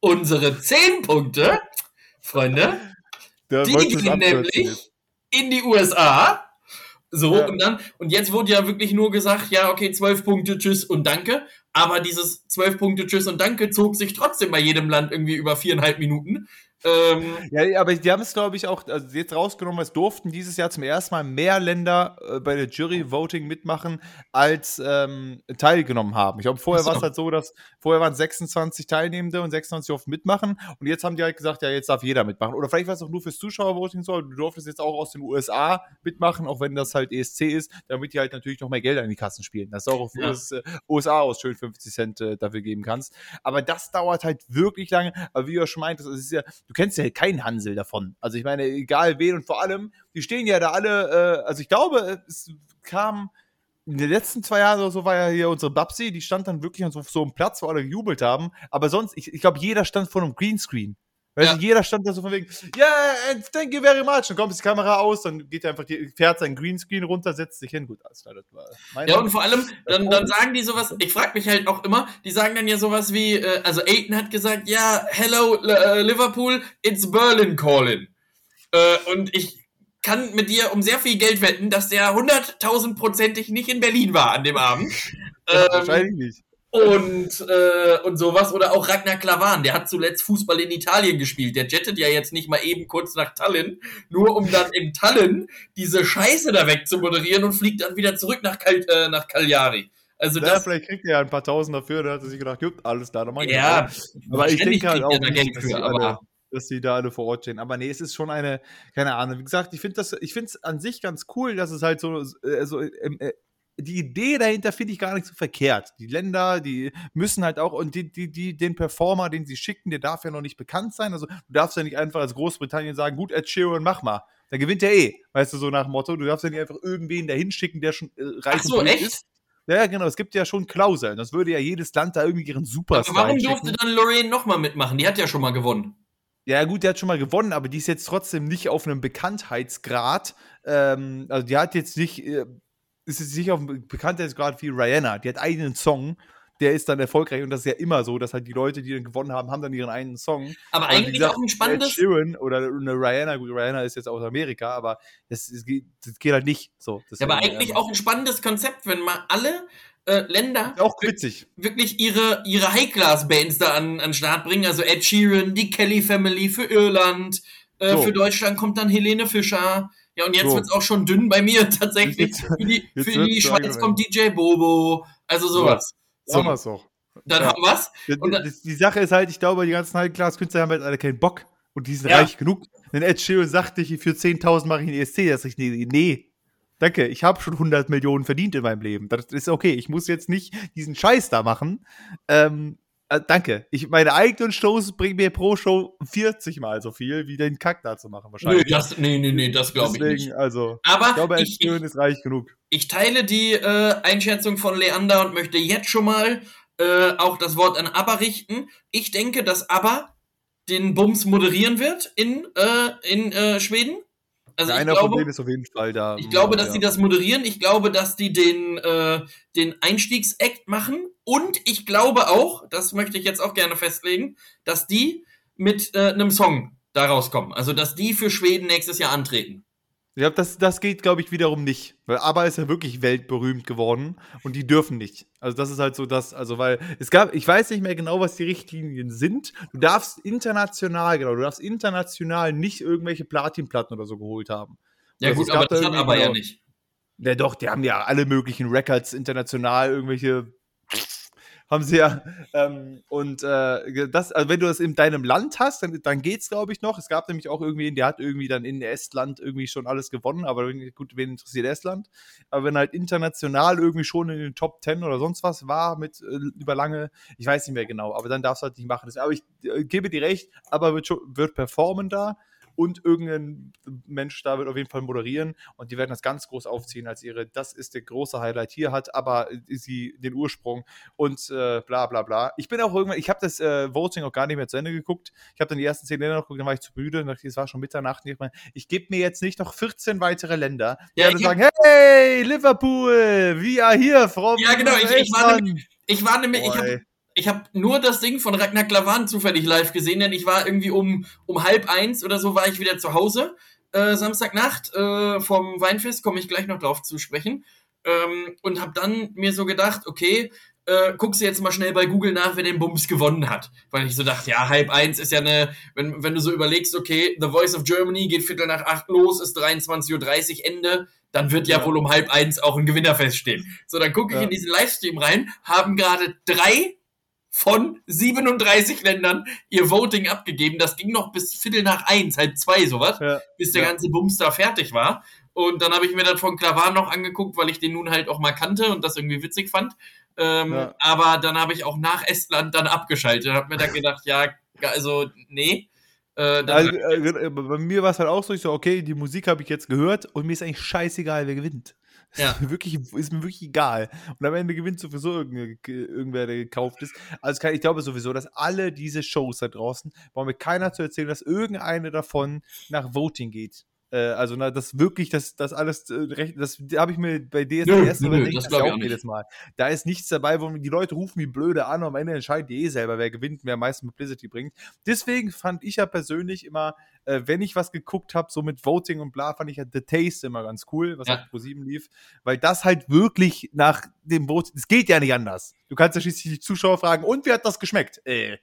Unsere 10 Punkte, Freunde, Der die gehen nämlich in die USA. So, ja. und dann, und jetzt wurde ja wirklich nur gesagt, ja, okay, zwölf Punkte, tschüss und danke. Aber dieses zwölf Punkte, tschüss und danke zog sich trotzdem bei jedem Land irgendwie über viereinhalb Minuten. Ähm, ja, aber die haben es, glaube ich, auch also jetzt rausgenommen, es durften dieses Jahr zum ersten Mal mehr Länder äh, bei der Jury-Voting mitmachen, als ähm, teilgenommen haben. Ich glaube, vorher war es halt so, dass vorher waren 26 Teilnehmende und 26 durften mitmachen und jetzt haben die halt gesagt, ja, jetzt darf jeder mitmachen. Oder vielleicht war es auch nur fürs Zuschauervoting so, du durftest jetzt auch aus den USA mitmachen, auch wenn das halt ESC ist, damit die halt natürlich noch mehr Geld in die Kassen spielen. Das ist auch auf ja. äh, USA aus schön 50 Cent äh, dafür geben kannst. Aber das dauert halt wirklich lange. Aber wie du ja schon meintest, es ist ja, du kennst ja keinen Hansel davon. Also ich meine, egal wen und vor allem, die stehen ja da alle, äh, also ich glaube, es kam in den letzten zwei Jahren oder so war ja hier unsere Babsi, die stand dann wirklich auf so, so einem Platz, wo alle gejubelt haben. Aber sonst, ich, ich glaube, jeder stand vor einem Greenscreen. Weil ja. jeder stand da so von wegen, yeah, and thank you very much. Dann kommt die Kamera aus, dann geht er einfach, die, fährt sein Greenscreen runter, setzt sich hin. Gut, alles klar, das war Ja, und vor allem, dann, dann sagen die sowas, ich frage mich halt auch immer, die sagen dann ja sowas wie, äh, also Aiden hat gesagt, ja, hello uh, Liverpool, it's Berlin calling. Äh, und ich kann mit dir um sehr viel Geld wetten, dass der hunderttausendprozentig nicht in Berlin war an dem Abend. ähm, Wahrscheinlich nicht und, äh, und sowas. Oder auch Ragnar Klavan, der hat zuletzt Fußball in Italien gespielt. Der jettet ja jetzt nicht mal eben kurz nach Tallinn, nur um dann in Tallinn diese Scheiße da weg zu moderieren und fliegt dann wieder zurück nach, Kal äh, nach Cagliari. Also ja, das, vielleicht kriegt er ja ein paar Tausend dafür, dann hat er sich gedacht, gut, alles da, dann mach ich Ja, aber ich denke halt auch, nicht, dass, für, alle, dass die da alle vor Ort stehen. Aber nee, es ist schon eine, keine Ahnung, wie gesagt, ich finde das, ich finde es an sich ganz cool, dass es halt so, äh, so äh, die Idee dahinter finde ich gar nicht so verkehrt. Die Länder, die müssen halt auch, und die, die, die, den Performer, den sie schicken, der darf ja noch nicht bekannt sein. Also du darfst ja nicht einfach als Großbritannien sagen, gut, Ed Sheeran, mach mal. Dann gewinnt er eh. Weißt du, so nach dem Motto, du darfst ja nicht einfach irgendwen dahin schicken, der schon äh, reich Ach so, echt? ist. Ja, genau, es gibt ja schon Klauseln. Das würde ja jedes Land da irgendwie ihren Superstar Aber warum durfte dann Lorraine nochmal mitmachen? Die hat ja schon mal gewonnen. Ja, gut, der hat schon mal gewonnen, aber die ist jetzt trotzdem nicht auf einem Bekanntheitsgrad. Ähm, also, die hat jetzt nicht, äh, ist jetzt nicht auf einem Bekanntheitsgrad wie Rihanna. Die hat einen Song, der ist dann erfolgreich und das ist ja immer so, dass halt die Leute, die dann gewonnen haben, haben dann ihren einen Song. Aber also, eigentlich gesagt, auch ein spannendes. Sheeran oder eine Rihanna, gut, Rihanna ist jetzt aus Amerika, aber das, das, geht, das geht, halt nicht so. ja, aber eigentlich auch ein spannendes Konzept, wenn mal alle äh, Länder auch witzig. wirklich ihre, ihre High-Class-Bands da an, an Start bringen. Also Ed Sheeran, die Kelly Family für Irland, äh, so. für Deutschland kommt dann Helene Fischer. Ja, und jetzt so. wird es auch schon dünn bei mir tatsächlich. Jetzt, für die, für die Schweiz kommt DJ Bobo. Also sowas. So. Haben wir es doch. Dann ja. haben wir es. Die Sache ist halt, ich glaube, die ganzen High-Class-Künstler haben halt alle keinen Bock. Und die sind ja. reich genug. Wenn Ed Sheeran sagt, ich für 10.000 mache ich einen ESC, das ist nee, nee, danke, ich habe schon 100 Millionen verdient in meinem Leben. Das ist okay. Ich muss jetzt nicht diesen Scheiß da machen. Ähm, äh, danke. Ich, meine eigenen Shows bringen mir pro Show 40 mal so viel, wie den Kack da zu machen, wahrscheinlich. Nee, das, nee, nee, nee, das glaube ich nicht. Also, Aber ich glaube, ich, ist reich genug. Ich teile die äh, Einschätzung von Leander und möchte jetzt schon mal äh, auch das Wort an ABBA richten. Ich denke, dass ABBA den Bums moderieren wird in, äh, in äh, Schweden. Also einer glaube, von denen ist auf jeden Fall da. Ich glaube, dass ja. die das moderieren. Ich glaube, dass die den, äh, den Einstiegsakt machen. Und ich glaube auch, das möchte ich jetzt auch gerne festlegen, dass die mit äh, einem Song da rauskommen. Also, dass die für Schweden nächstes Jahr antreten. Ich glaube, das, das geht, glaube ich, wiederum nicht. Weil ABBA ist ja wirklich weltberühmt geworden und die dürfen nicht. Also, das ist halt so das, also, weil es gab, ich weiß nicht mehr genau, was die Richtlinien sind. Du darfst international, genau, du darfst international nicht irgendwelche Platinplatten oder so geholt haben. Ja, also, gut, aber das hat aber ja nicht. Ja, doch, die haben ja alle möglichen Records international, irgendwelche haben sie ja. Ähm, und äh, das, also wenn du das in deinem Land hast, dann, dann es, glaube ich, noch. Es gab nämlich auch irgendwie, der hat irgendwie dann in Estland irgendwie schon alles gewonnen, aber gut, wen interessiert Estland? Aber wenn halt international irgendwie schon in den Top 10 oder sonst was war mit äh, über lange, ich weiß nicht mehr genau, aber dann darfst du halt nicht machen. Aber ich äh, gebe dir recht, aber wird, schon, wird performen da und irgendein Mensch da wird auf jeden Fall moderieren und die werden das ganz groß aufziehen als ihre, das ist der große Highlight hier hat, aber sie den Ursprung und äh, bla bla bla. Ich bin auch irgendwann, ich habe das äh, Voting auch gar nicht mehr zu Ende geguckt. Ich habe dann die ersten zehn Länder noch geguckt, dann war ich zu müde, dachte, es war schon Mitternacht. Ich, ich gebe mir jetzt nicht noch 14 weitere Länder, die ja, sagen, hey, Liverpool, we are here from Ja, genau, ich, ich, war nämlich, ich war nämlich, ich habe ich habe nur das Ding von Ragnar Klavan zufällig live gesehen, denn ich war irgendwie um, um halb eins oder so war ich wieder zu Hause. Äh, Samstagnacht äh, vom Weinfest, komme ich gleich noch drauf zu sprechen. Ähm, und habe dann mir so gedacht, okay, äh, guckst du jetzt mal schnell bei Google nach, wer den Bums gewonnen hat. Weil ich so dachte, ja, halb eins ist ja eine, wenn, wenn du so überlegst, okay, The Voice of Germany geht Viertel nach acht los, ist 23.30 Uhr Ende, dann wird ja, ja, wohl um halb eins auch ein Gewinner feststehen. So, dann gucke ich ja. in diesen Livestream rein, haben gerade drei von 37 Ländern ihr Voting abgegeben. Das ging noch bis Viertel nach eins, halb zwei, sowas, ja. bis der ja. ganze Bums da fertig war. Und dann habe ich mir das von Klavan noch angeguckt, weil ich den nun halt auch mal kannte und das irgendwie witzig fand. Ähm, ja. Aber dann habe ich auch nach Estland dann abgeschaltet und habe mir dann gedacht, ja, also, nee. Äh, also, äh, bei mir war es halt auch so, ich so, okay, die Musik habe ich jetzt gehört und mir ist eigentlich scheißegal, wer gewinnt. Ja. Ist, wirklich, ist mir wirklich egal. Und am Ende gewinnt sowieso irgendwer, der gekauft ist. Also ich glaube sowieso, dass alle diese Shows da draußen, brauchen mir keiner zu erzählen, dass irgendeine davon nach Voting geht. Äh, also, na, das wirklich, das, das alles, äh, das habe ich mir bei DSDS nö, nö, das, das auch jedes Mal. Da ist nichts dabei, wo die Leute rufen wie blöde an und am Ende entscheiden die eh selber, wer gewinnt, wer am meisten Publicity bringt. Deswegen fand ich ja persönlich immer, äh, wenn ich was geguckt habe, so mit Voting und bla, fand ich ja The Taste immer ganz cool, was ja. auf Pro 7 lief, weil das halt wirklich nach dem Voting, es geht ja nicht anders. Du kannst ja schließlich die Zuschauer fragen, und wie hat das geschmeckt? Äh.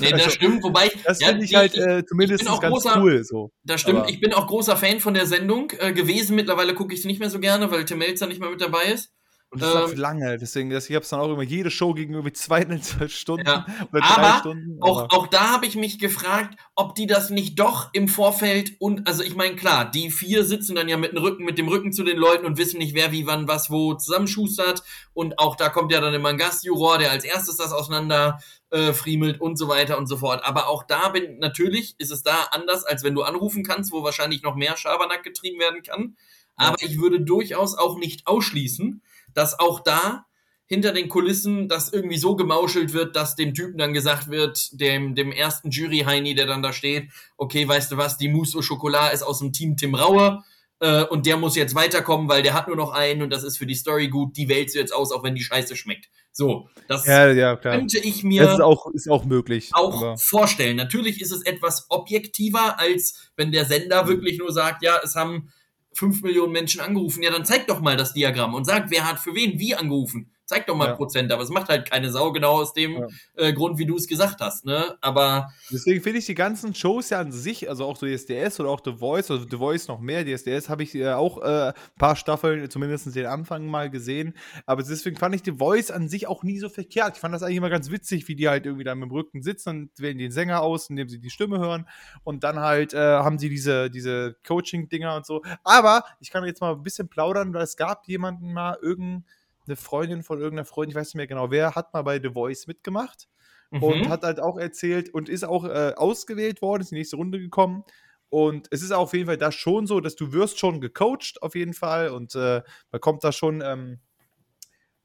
Nee, das also, stimmt, wobei. Das ja, finde ich halt äh, zumindest ganz großer, cool. So. Das stimmt, Aber ich bin auch großer Fan von der Sendung äh, gewesen. Mittlerweile gucke ich sie nicht mehr so gerne, weil Tim Melzer nicht mehr mit dabei ist. Und das ähm, war für lange, deswegen, ich habe es dann auch immer jede Show gegen irgendwie zweieinhalb Stunden ja. oder drei aber Stunden. Aber auch, auch da habe ich mich gefragt, ob die das nicht doch im Vorfeld und, also ich meine, klar, die vier sitzen dann ja mit dem Rücken, mit dem Rücken zu den Leuten und wissen nicht, wer wie wann was wo zusammenschustert. Und auch da kommt ja dann immer ein Gastjuror, der als erstes das auseinander äh, friemelt und so weiter und so fort. Aber auch da bin, natürlich ist es da anders, als wenn du anrufen kannst, wo wahrscheinlich noch mehr Schabernack getrieben werden kann. Aber ich würde durchaus auch nicht ausschließen, dass auch da hinter den Kulissen das irgendwie so gemauschelt wird, dass dem Typen dann gesagt wird, dem, dem ersten Jury-Heini, der dann da steht, okay, weißt du was, die Mousse au Chocolat ist aus dem Team Tim Rauer äh, und der muss jetzt weiterkommen, weil der hat nur noch einen und das ist für die Story gut, die wählst du jetzt aus, auch wenn die Scheiße schmeckt. So, das ja, ja, könnte ich mir das ist auch, ist auch möglich. Auch vorstellen. Natürlich ist es etwas objektiver, als wenn der Sender mhm. wirklich nur sagt, ja, es haben fünf Millionen Menschen angerufen. Ja, dann zeig doch mal das Diagramm und sag, wer hat für wen wie angerufen. Zeig doch mal ja. Prozent, aber es macht halt keine Sau, genau aus dem ja. äh, Grund, wie du es gesagt hast, ne? Aber. Deswegen finde ich die ganzen Shows ja an sich, also auch so SDS oder auch The Voice, also The Voice noch mehr, DSDS habe ich äh, auch ein äh, paar Staffeln, zumindest den Anfang mal gesehen. Aber deswegen fand ich The Voice an sich auch nie so verkehrt. Ich fand das eigentlich immer ganz witzig, wie die halt irgendwie da mit dem Rücken sitzen und wählen den Sänger aus, indem sie die Stimme hören. Und dann halt äh, haben sie diese, diese Coaching-Dinger und so. Aber ich kann jetzt mal ein bisschen plaudern, weil es gab jemanden mal, irgendeinen eine Freundin von irgendeiner Freundin, ich weiß nicht mehr genau wer, hat mal bei The Voice mitgemacht mhm. und hat halt auch erzählt und ist auch äh, ausgewählt worden, ist in die nächste Runde gekommen. Und es ist auf jeden Fall da schon so, dass du wirst schon gecoacht, auf jeden Fall. Und äh, man kommt da schon, ähm,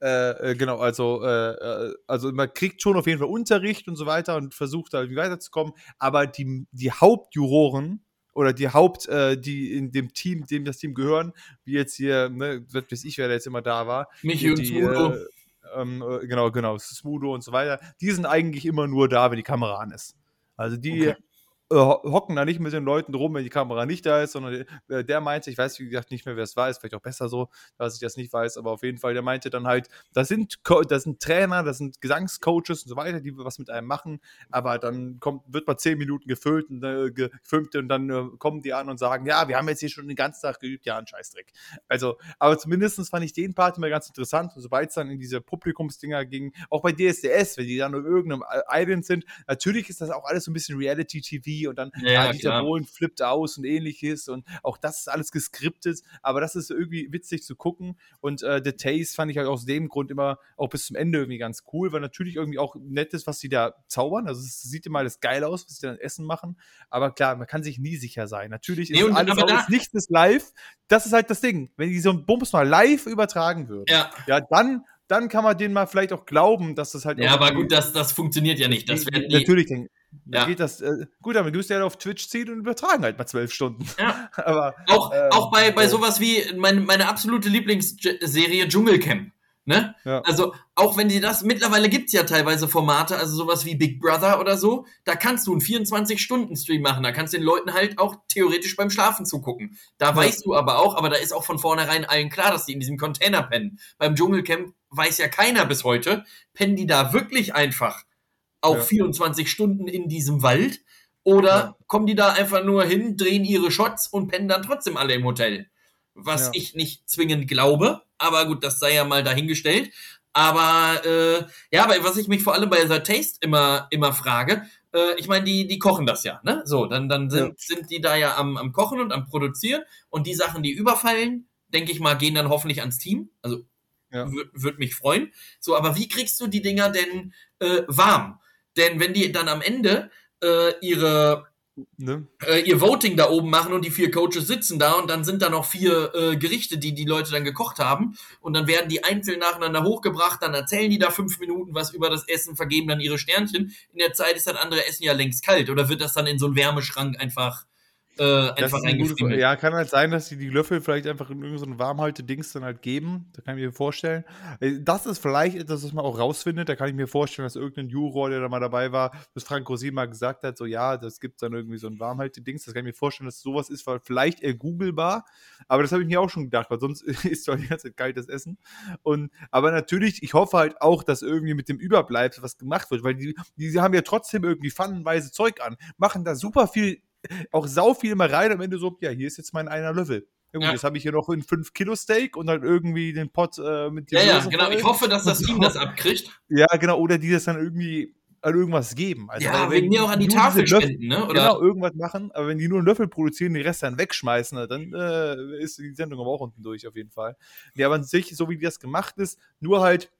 äh, äh genau, also, äh, äh, also man kriegt schon auf jeden Fall Unterricht und so weiter und versucht da weiterzukommen. Aber die, die Hauptjuroren, oder die Haupt, äh, die in dem Team, dem das Team gehören, wie jetzt hier, ne, weiß ich, wer da jetzt immer da war. Michi und Smudo. Äh, ähm, äh, genau, genau, Smudo und so weiter. Die sind eigentlich immer nur da, wenn die Kamera an ist. Also die okay hocken da nicht mit den Leuten rum, wenn die Kamera nicht da ist, sondern äh, der meinte, ich weiß wie gesagt nicht mehr, wer es war, ist vielleicht auch besser so, dass ich das nicht weiß, aber auf jeden Fall, der meinte dann halt, das sind, das sind Trainer, das sind Gesangscoaches und so weiter, die was mit einem machen, aber dann kommt, wird mal zehn Minuten gefüllt und äh, gefilmt und dann äh, kommen die an und sagen, ja, wir haben jetzt hier schon den ganzen Tag geübt, ja, ein Scheißdreck. Also, aber zumindest fand ich den Part immer ganz interessant und sobald es dann in diese Publikumsdinger ging, auch bei DSDS, wenn die dann auf irgendeinem Island sind, natürlich ist das auch alles so ein bisschen Reality-TV und dann ja, ja, Dieter Bohlen flippt aus und ähnliches und auch das ist alles geskriptet, aber das ist irgendwie witzig zu gucken und äh, The Taste fand ich halt aus dem Grund immer auch bis zum Ende irgendwie ganz cool, weil natürlich irgendwie auch nett ist, was sie da zaubern, also es sieht immer alles geil aus, was sie dann essen machen, aber klar, man kann sich nie sicher sein. Natürlich ist nee, alles aber da, nichts ist live, das ist halt das Ding, wenn die so ein Bums mal live übertragen würden, ja, ja dann dann kann man denen mal vielleicht auch glauben, dass das halt. Ja, aber gut, das, das funktioniert ja nicht. Das die, natürlich, ja. geht das. Äh, gut, aber du ja auf Twitch ziehen und übertragen halt mal zwölf Stunden. Ja. aber, auch, äh, auch bei, bei sowas wie meine, meine absolute Lieblingsserie Dschungelcamp. Ne? Ja. Also, auch wenn die das, mittlerweile gibt es ja teilweise Formate, also sowas wie Big Brother oder so, da kannst du einen 24-Stunden-Stream machen, da kannst du den Leuten halt auch theoretisch beim Schlafen zugucken. Da ja. weißt du aber auch, aber da ist auch von vornherein allen klar, dass die in diesem Container pennen. Beim Dschungelcamp weiß ja keiner bis heute, pennen die da wirklich einfach auch ja. 24 Stunden in diesem Wald? Oder ja. kommen die da einfach nur hin, drehen ihre Shots und pennen dann trotzdem alle im Hotel? Was ja. ich nicht zwingend glaube, aber gut, das sei ja mal dahingestellt. Aber äh, ja, aber was ich mich vor allem bei The Taste immer, immer frage, äh, ich meine, die, die kochen das ja, ne? So, dann, dann sind, ja. sind die da ja am, am Kochen und am Produzieren und die Sachen, die überfallen, denke ich mal, gehen dann hoffentlich ans Team. Also ja. würde mich freuen. So, aber wie kriegst du die Dinger denn äh, warm? Denn wenn die dann am Ende äh, ihre Ne? Äh, ihr Voting da oben machen und die vier Coaches sitzen da und dann sind da noch vier äh, Gerichte, die die Leute dann gekocht haben und dann werden die einzeln nacheinander hochgebracht, dann erzählen die da fünf Minuten was über das Essen, vergeben dann ihre Sternchen. In der Zeit ist das andere Essen ja längst kalt oder wird das dann in so einen Wärmeschrank einfach äh, einfach eingefriemelt. Ja, kann halt sein, dass sie die Löffel vielleicht einfach in irgendein so Warmhalte-Dings dann halt geben. Da kann ich mir vorstellen. Äh, das ist vielleicht etwas, was man auch rausfindet. Da kann ich mir vorstellen, dass irgendein Juror, der da mal dabei war, das Frank Rosin mal gesagt hat, so ja, das gibt dann irgendwie so ein Warmhalte-Dings. Das kann ich mir vorstellen, dass sowas ist, weil vielleicht eher googelbar. Aber das habe ich mir auch schon gedacht, weil sonst ist doch die ganze Zeit kaltes Essen. Und, aber natürlich, ich hoffe halt auch, dass irgendwie mit dem Überbleibsel was gemacht wird, weil die, die haben ja trotzdem irgendwie pfannenweise Zeug an, machen da super viel auch sau viel immer rein am Ende so, ja, hier ist jetzt mein einer Löffel. Ja, ja. Jetzt habe ich hier noch ein 5 Kilo Steak und dann irgendwie den Pot äh, mit. Ja, ja, genau. Ich hoffe, dass das Team das abkriegt. Ja, genau. Oder die das dann irgendwie an irgendwas geben. Also, ja, wegen mir auch an die Tafel spenden, ne? Oder? Genau, irgendwas machen. Aber wenn die nur einen Löffel produzieren, den Rest dann wegschmeißen, dann äh, ist die Sendung aber auch unten durch, auf jeden Fall. Ja, aber an sich, so wie das gemacht ist, nur halt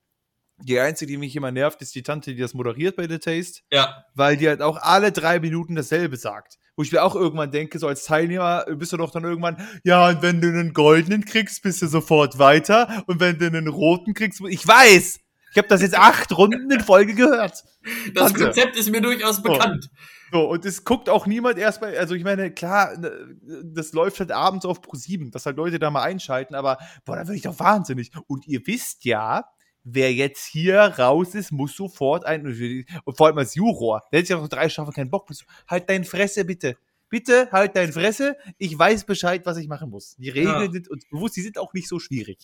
die einzige, die mich immer nervt, ist die Tante, die das moderiert bei The Taste. Ja. Weil die halt auch alle drei Minuten dasselbe sagt. Wo ich mir auch irgendwann denke, so als Teilnehmer bist du doch dann irgendwann, ja, und wenn du einen goldenen kriegst, bist du sofort weiter. Und wenn du einen roten kriegst, ich weiß, Ich habe das jetzt acht Runden in Folge gehört. Das Warte. Konzept ist mir durchaus bekannt. So, und es guckt auch niemand erst bei, also ich meine, klar, ne, das läuft halt abends auf Pro 7, dass halt Leute da mal einschalten, aber boah, da würde ich doch wahnsinnig. Und ihr wisst ja, wer jetzt hier raus ist, muss sofort ein, und vor allem als Juror, der hätte ja noch drei Staffeln keinen Bock, halt dein Fresse bitte. Bitte halt dein Fresse. Ich weiß Bescheid, was ich machen muss. Die Regeln ja. sind uns bewusst, die sind auch nicht so schwierig.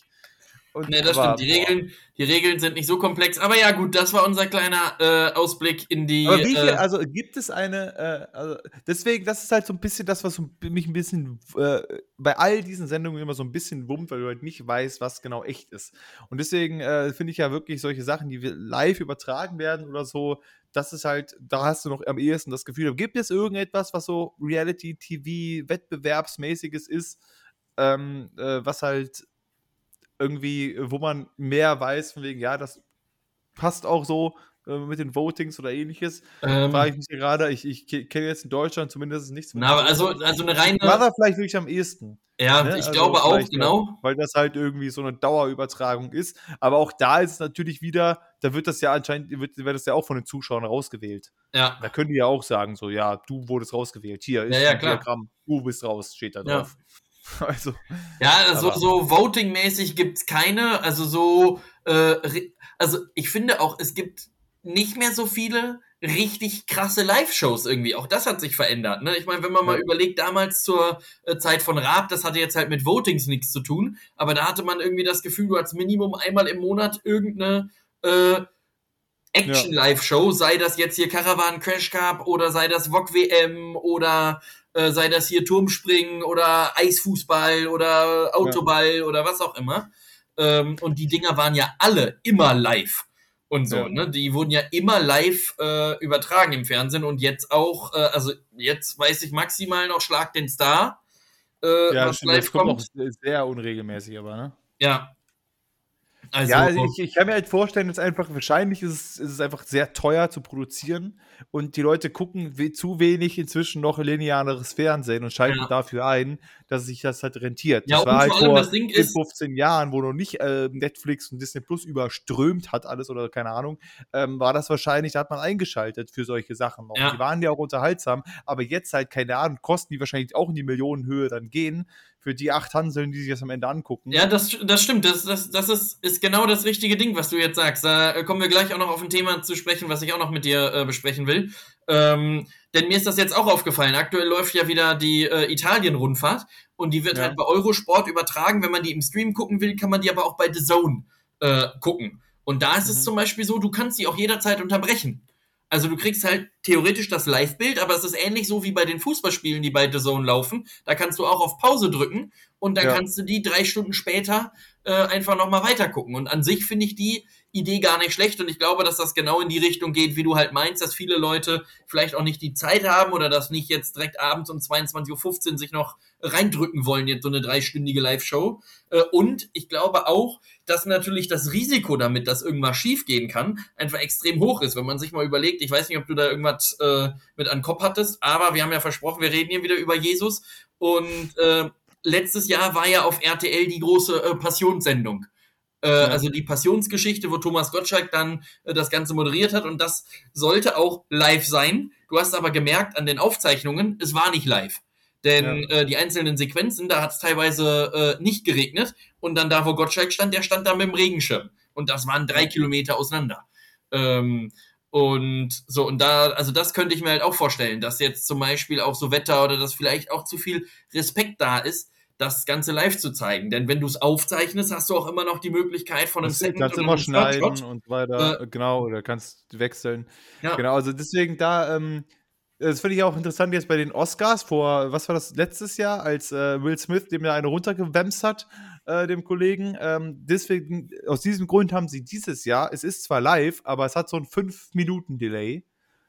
Und, ne, das aber, stimmt. Die Regeln, die Regeln sind nicht so komplex. Aber ja, gut, das war unser kleiner äh, Ausblick in die. Aber wie viel, äh, also gibt es eine, äh, also deswegen, das ist halt so ein bisschen das, was mich ein bisschen äh, bei all diesen Sendungen immer so ein bisschen wummt, weil du halt nicht weißt, was genau echt ist. Und deswegen äh, finde ich ja wirklich solche Sachen, die live übertragen werden oder so, das ist halt, da hast du noch am ehesten das Gefühl, gibt es irgendetwas, was so Reality-TV-Wettbewerbsmäßiges ist, ähm, äh, was halt irgendwie, wo man mehr weiß, von wegen, ja, das passt auch so äh, mit den Votings oder ähnliches. Ähm, Frage ich mich gerade, ich, ich kenne jetzt in Deutschland zumindest nichts mehr. Na, also, also eine reine. War da vielleicht wirklich am ehesten. Ja, ne? ich also glaube auch, genau. Weil das halt irgendwie so eine Dauerübertragung ist. Aber auch da ist es natürlich wieder, da wird das ja anscheinend, wird, wird das ja auch von den Zuschauern rausgewählt. Ja. Da können die ja auch sagen, so, ja, du wurdest rausgewählt. Hier ist ja, ja, klar. Diagramm, du bist raus, steht da drauf. Ja. Also, ja, also so Voting-mäßig gibt es keine. Also so, äh, also ich finde auch, es gibt nicht mehr so viele richtig krasse Live-Shows irgendwie. Auch das hat sich verändert. Ne? Ich meine, wenn man mal überlegt, damals zur äh, Zeit von Raab, das hatte jetzt halt mit Votings nichts zu tun, aber da hatte man irgendwie das Gefühl, du hast Minimum einmal im Monat irgendeine äh, Action-Live-Show, sei das jetzt hier Caravan Crash Cup oder sei das VOG WM oder äh, sei das hier Turmspringen oder Eisfußball oder Autoball ja. oder was auch immer. Ähm, und die Dinger waren ja alle immer live und so, ja. ne? Die wurden ja immer live äh, übertragen im Fernsehen und jetzt auch, äh, also jetzt weiß ich maximal noch Schlag den Star. Äh, ja, was stimmt, live das kommt, kommt auch sehr unregelmäßig, aber ne? Ja, also, ja, also ich, ich, kann mir halt vorstellen, dass einfach wahrscheinlich ist es, ist es einfach sehr teuer zu produzieren und die Leute gucken we zu wenig inzwischen noch lineares Fernsehen und schalten ja. dafür ein, dass sich das halt rentiert. Ja, das war halt vor das Ding ist, 15 Jahren, wo noch nicht äh, Netflix und Disney Plus überströmt hat alles oder keine Ahnung, ähm, war das wahrscheinlich, da hat man eingeschaltet für solche Sachen noch. Ja. Die waren ja auch unterhaltsam, aber jetzt halt keine Ahnung, kosten die wahrscheinlich auch in die Millionenhöhe dann gehen für die acht Hanseln, die sich das am Ende angucken. Ja, das, das stimmt. Das, das, das ist, ist genau das richtige Ding, was du jetzt sagst. Da kommen wir gleich auch noch auf ein Thema zu sprechen, was ich auch noch mit dir äh, besprechen will. Ähm, denn mir ist das jetzt auch aufgefallen. Aktuell läuft ja wieder die äh, Italien-Rundfahrt und die wird ja. halt bei Eurosport übertragen. Wenn man die im Stream gucken will, kann man die aber auch bei The Zone äh, gucken. Und da ist mhm. es zum Beispiel so, du kannst die auch jederzeit unterbrechen. Also du kriegst halt theoretisch das Live-Bild, aber es ist ähnlich so wie bei den Fußballspielen, die bei The Zone laufen. Da kannst du auch auf Pause drücken und dann ja. kannst du die drei Stunden später äh, einfach nochmal weitergucken. Und an sich finde ich die Idee gar nicht schlecht und ich glaube, dass das genau in die Richtung geht, wie du halt meinst, dass viele Leute vielleicht auch nicht die Zeit haben oder das nicht jetzt direkt abends um 22.15 Uhr sich noch reindrücken wollen, jetzt so eine dreistündige Live-Show. Äh, und ich glaube auch, dass natürlich das Risiko damit, dass irgendwas schiefgehen kann, einfach extrem hoch ist. Wenn man sich mal überlegt, ich weiß nicht, ob du da irgendwas äh, mit an Kopf hattest, aber wir haben ja versprochen, wir reden hier wieder über Jesus und äh, letztes Jahr war ja auf RTL die große äh, Passionssendung. Äh, ja. Also die Passionsgeschichte, wo Thomas Gottschalk dann äh, das Ganze moderiert hat und das sollte auch live sein. Du hast aber gemerkt an den Aufzeichnungen, es war nicht live. Denn ja. äh, die einzelnen Sequenzen, da hat es teilweise äh, nicht geregnet und dann da, wo Gottschalk stand, der stand da mit dem Regenschirm. Und das waren drei Kilometer auseinander. Ähm, und so, und da, also das könnte ich mir halt auch vorstellen, dass jetzt zum Beispiel auch so Wetter oder dass vielleicht auch zu viel Respekt da ist, das Ganze live zu zeigen. Denn wenn du es aufzeichnest, hast du auch immer noch die Möglichkeit von einem das Second kannst immer schneiden und so weiter. Äh, genau, oder kannst wechseln. Ja. Genau, also deswegen da, ähm, das finde ich auch interessant jetzt bei den Oscars vor, was war das, letztes Jahr, als äh, Will Smith dem ja eine runtergewämst hat, äh, dem Kollegen. Ähm, deswegen, aus diesem Grund haben sie dieses Jahr, es ist zwar live, aber es hat so ein 5-Minuten-Delay,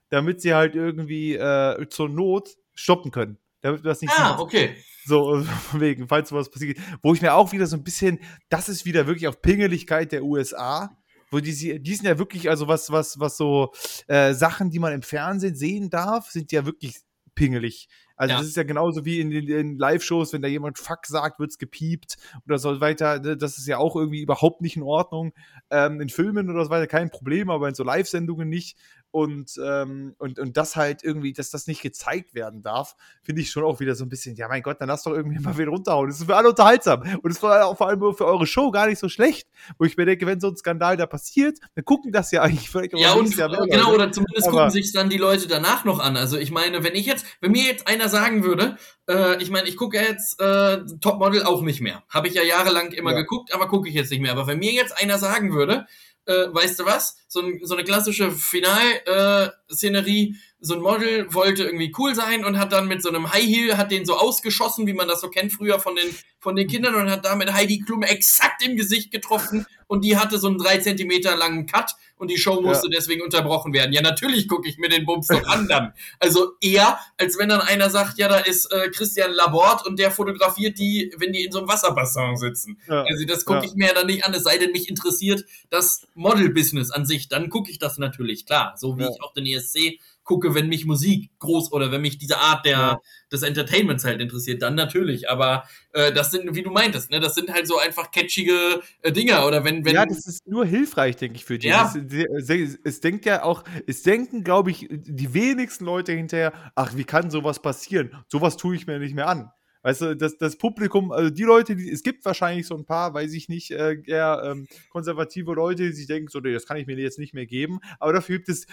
damit sie halt irgendwie äh, zur Not stoppen können damit das nicht Ah, sieht. okay. So, wegen, falls sowas passiert. Wo ich mir auch wieder so ein bisschen, das ist wieder wirklich auf Pingeligkeit der USA. Wo die, die sind ja wirklich, also was, was, was so äh, Sachen, die man im Fernsehen sehen darf, sind ja wirklich pingelig. Also ja. das ist ja genauso wie in den, Live-Shows, wenn da jemand Fuck sagt, wird's gepiept oder so weiter. Das ist ja auch irgendwie überhaupt nicht in Ordnung. Ähm, in Filmen oder so weiter kein Problem, aber in so Live-Sendungen nicht und, ähm, und, und das halt irgendwie, dass das nicht gezeigt werden darf, finde ich schon auch wieder so ein bisschen, ja mein Gott, dann lass doch irgendwie mal wieder runterhauen. Das ist für alle unterhaltsam und es war auch vor allem für eure Show gar nicht so schlecht, wo ich mir denke, wenn so ein Skandal da passiert, dann gucken das ja eigentlich völlig Ja und ja genau, oder zumindest gucken sich dann die Leute danach noch an. Also ich meine, wenn ich jetzt, wenn mir jetzt einer sagen würde, äh, ich meine, ich gucke jetzt äh, Topmodel auch nicht mehr. Habe ich ja jahrelang immer ja. geguckt, aber gucke ich jetzt nicht mehr. Aber wenn mir jetzt einer sagen würde, äh, weißt du was? So, ein, so eine klassische Final-Szenerie. So ein Model wollte irgendwie cool sein und hat dann mit so einem High Heel, hat den so ausgeschossen, wie man das so kennt früher von den, von den Kindern und hat damit Heidi Klum exakt im Gesicht getroffen und die hatte so einen drei Zentimeter langen Cut und die Show musste ja. deswegen unterbrochen werden. Ja, natürlich gucke ich mir den Bums doch an dann. Also eher, als wenn dann einer sagt, ja, da ist äh, Christian Laborde und der fotografiert die, wenn die in so einem Wasserbassin sitzen. Ja. Also das gucke ja. ich mir dann nicht an, es sei denn, mich interessiert das Model-Business an sich. Dann gucke ich das natürlich, klar. So wie ich auch den ESC gucke, wenn mich Musik groß oder wenn mich diese Art der, ja. des Entertainments halt interessiert, dann natürlich. Aber äh, das sind, wie du meintest, ne, das sind halt so einfach catchige äh, Dinger. Oder wenn, wenn. Ja, das ist nur hilfreich, denke ich, für die. Ja. Es, es, es denkt ja auch, es denken, glaube ich, die wenigsten Leute hinterher, ach, wie kann sowas passieren? Sowas tue ich mir nicht mehr an. Weißt du, das, das Publikum, also die Leute, die, es gibt wahrscheinlich so ein paar, weiß ich nicht, äh, eher ähm, konservative Leute, die sich denken, so, nee, das kann ich mir jetzt nicht mehr geben. Aber dafür gibt es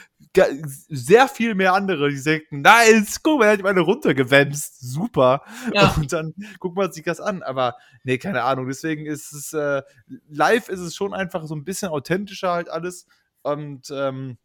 sehr viel mehr andere, die denken, nice, guck mal, er hat meine runtergewämst, super. Ja. Und dann guckt man sich das an. Aber nee, keine Ahnung. Deswegen ist es, äh, live ist es schon einfach so ein bisschen authentischer halt alles. Und ähm,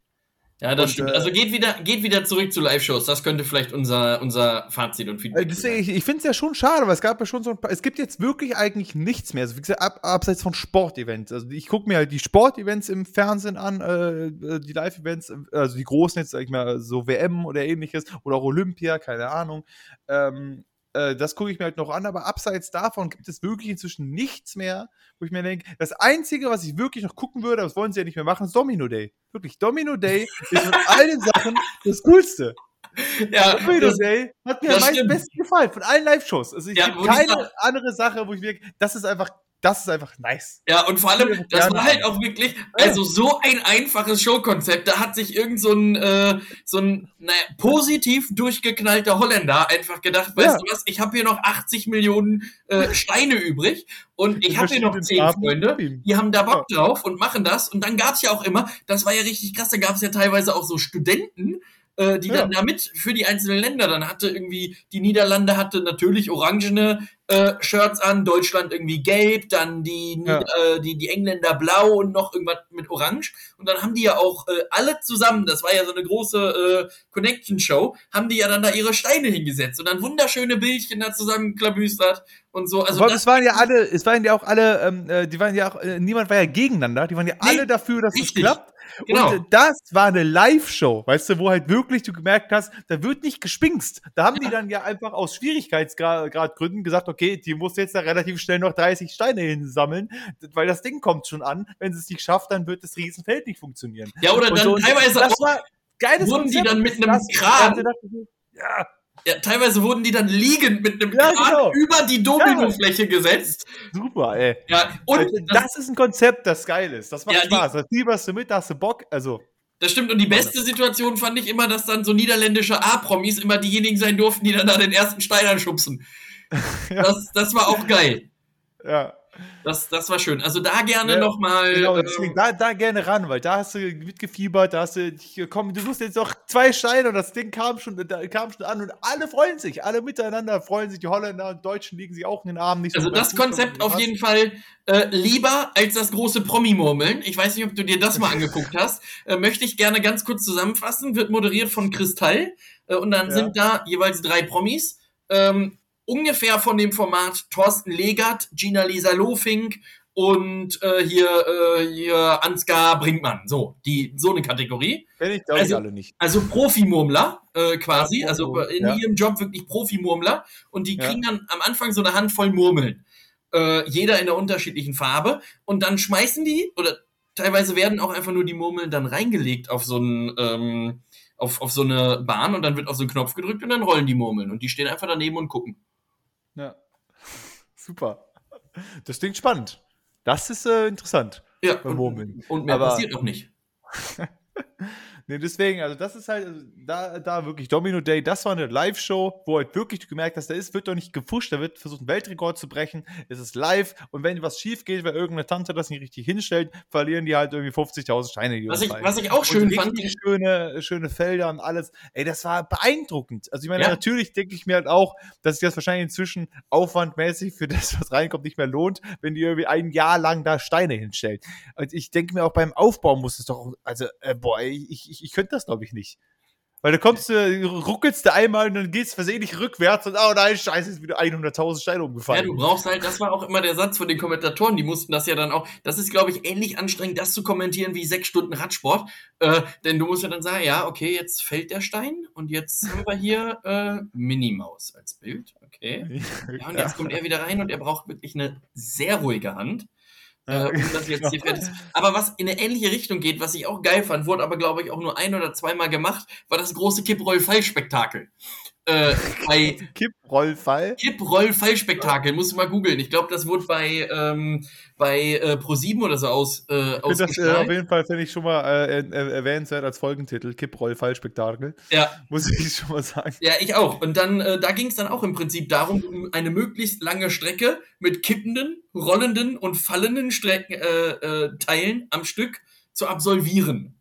ja, das und, stimmt. also äh, geht wieder, geht wieder zurück zu Live-Shows. Das könnte vielleicht unser, unser Fazit und Feedback äh, deswegen, sein. Ich, ich finde es ja schon schade, weil es gab ja schon so ein paar, es gibt jetzt wirklich eigentlich nichts mehr. Also wie gesagt, ab, abseits von Sportevents. Also ich gucke mir halt die Sportevents im Fernsehen an, äh, äh die Live-Events, also die großen jetzt, sag ich mal, so WM oder ähnliches oder auch Olympia, keine Ahnung. Ähm, äh, das gucke ich mir halt noch an, aber abseits davon gibt es wirklich inzwischen nichts mehr, wo ich mir denke, das Einzige, was ich wirklich noch gucken würde, das wollen sie ja nicht mehr machen, ist Domino Day. Wirklich, Domino Day ist von all den Sachen das Coolste. Ja, Domino das, Day hat mir am meisten besten gefallen von allen Live-Shows. Also ich ja, keine andere Sache, wo ich mir, das ist einfach das ist einfach nice. Ja, und vor allem, das war halt auch wirklich, also so ein einfaches Showkonzept. Da hat sich irgend so ein, äh, so ein naja, positiv durchgeknallter Holländer einfach gedacht, weißt ja. du was, ich habe hier noch 80 Millionen äh, Steine übrig und ich habe hier noch 10 Freunde, die haben da Bock drauf und machen das. Und dann gab's ja auch immer, das war ja richtig krass, da gab's ja teilweise auch so Studenten, äh, die ja. dann damit für die einzelnen Länder, dann hatte irgendwie, die Niederlande hatte natürlich orangene äh, Shirts an, Deutschland irgendwie gelb, dann die, ja. äh, die, die Engländer blau und noch irgendwas mit orange. Und dann haben die ja auch äh, alle zusammen, das war ja so eine große äh, Connection-Show, haben die ja dann da ihre Steine hingesetzt und dann wunderschöne Bildchen da zusammenklabüstert und so. Also das, das waren ja alle, es waren ja auch alle, ähm, äh, die waren ja auch, äh, niemand war ja gegeneinander, die waren ja nee, alle dafür, dass es klappt. Genau. Und das war eine Live-Show, weißt du, wo halt wirklich du gemerkt hast, da wird nicht gespinkst. Da haben die dann ja einfach aus Schwierigkeitsgradgründen gesagt, okay, die muss jetzt da relativ schnell noch 30 Steine hinsammeln, weil das Ding kommt schon an. Wenn sie es nicht schafft, dann wird das Riesenfeld nicht funktionieren. Ja, oder dann so, teilweise das auch, war geiles wurden Konzept, die dann mit einem Kran. Ja, ja, teilweise wurden die dann liegend mit einem ja, genau. über die Dominofläche ja. gesetzt. Super, ey. Ja, und also, das, das, ist ein Konzept, das geil ist. Das macht ja, Spaß. Da fieberst du mit, da hast du Bock. Also. Das stimmt. Und die beste Situation fand ich immer, dass dann so niederländische A-Promis immer diejenigen sein durften, die dann da den ersten Stein anschubsen. ja. das, das war auch geil. Ja. Das, das war schön. Also da gerne ja, nochmal. Genau, ähm, deswegen da, da gerne ran, weil da hast du mitgefiebert, da hast du, komm, du suchst jetzt noch zwei Steine und das Ding kam schon, da kam schon an und alle freuen sich, alle miteinander freuen sich, die Holländer und Deutschen liegen sich auch in den Armen. Nicht also so das Konzept auf jeden Fall äh, lieber als das große Promi-Murmeln. Ich weiß nicht, ob du dir das mal angeguckt hast. Äh, möchte ich gerne ganz kurz zusammenfassen. Wird moderiert von Kristall äh, und dann ja. sind da jeweils drei Promis. Ähm, ungefähr von dem Format Thorsten Legert, Gina Lisa Lofink und äh, hier, äh, hier Ansgar Brinkmann. So, die, so eine Kategorie. Kenn ich, glaube also, ich, alle nicht. Also Profimurmler äh, quasi, ja, also in ja. ihrem Job wirklich Profimurmler und die kriegen ja. dann am Anfang so eine Handvoll Murmeln. Äh, jeder in einer unterschiedlichen Farbe und dann schmeißen die oder teilweise werden auch einfach nur die Murmeln dann reingelegt auf so ein ähm, auf, auf so eine Bahn und dann wird auf so einen Knopf gedrückt und dann rollen die Murmeln und die stehen einfach daneben und gucken. Ja. Super. Das klingt spannend. Das ist äh, interessant. Ja, und, und, mehr Aber, passiert noch nicht. Nee, deswegen, also das ist halt, also da, da wirklich Domino Day, das war eine Live-Show, wo halt wirklich du gemerkt hast, da ist, wird doch nicht gepusht, da wird versucht, einen Weltrekord zu brechen, es ist live und wenn was schief geht, weil irgendeine Tante das nicht richtig hinstellt, verlieren die halt irgendwie 50.000 Steine. Was ich, was ich auch schön fand. Schöne, schöne Felder und alles. Ey, das war beeindruckend. Also ich meine, ja. natürlich denke ich mir halt auch, dass sich das wahrscheinlich inzwischen aufwandmäßig für das, was reinkommt, nicht mehr lohnt, wenn die irgendwie ein Jahr lang da Steine hinstellt. Und ich denke mir auch beim Aufbau muss es doch, also, äh, boah, ich, ich ich, ich könnte das, glaube ich, nicht. Weil du kommst, du ruckelst du einmal und dann gehst versehentlich rückwärts und oh nein, scheiße, ist wieder 100.000 Steine umgefallen. Ja, du brauchst halt, das war auch immer der Satz von den Kommentatoren, die mussten das ja dann auch, das ist, glaube ich, ähnlich anstrengend, das zu kommentieren wie sechs Stunden Radsport, äh, denn du musst ja dann sagen, ja, okay, jetzt fällt der Stein und jetzt haben wir hier äh, Minimaus als Bild, okay. Ja, und jetzt kommt er wieder rein und er braucht wirklich eine sehr ruhige Hand äh, um das jetzt hier fertig Aber was in eine ähnliche Richtung geht, was ich auch geil fand, wurde aber, glaube ich, auch nur ein oder zweimal gemacht, war das große Kipproll-Fall-Spektakel. Äh, bei Kipprollfall? Kipprollfall-Spektakel, musst du mal googeln. Ich glaube, das wurde bei, ähm, bei äh, Pro7 oder so aus. Äh, ich das äh, auf jeden Fall, finde ich schon mal äh, erwähnenswert als Folgentitel: Kipprollfall-Spektakel. Ja. Muss ich schon mal sagen. Ja, ich auch. Und dann, äh, da ging es dann auch im Prinzip darum, eine möglichst lange Strecke mit kippenden, rollenden und fallenden Strecken, äh, äh, Teilen am Stück zu absolvieren.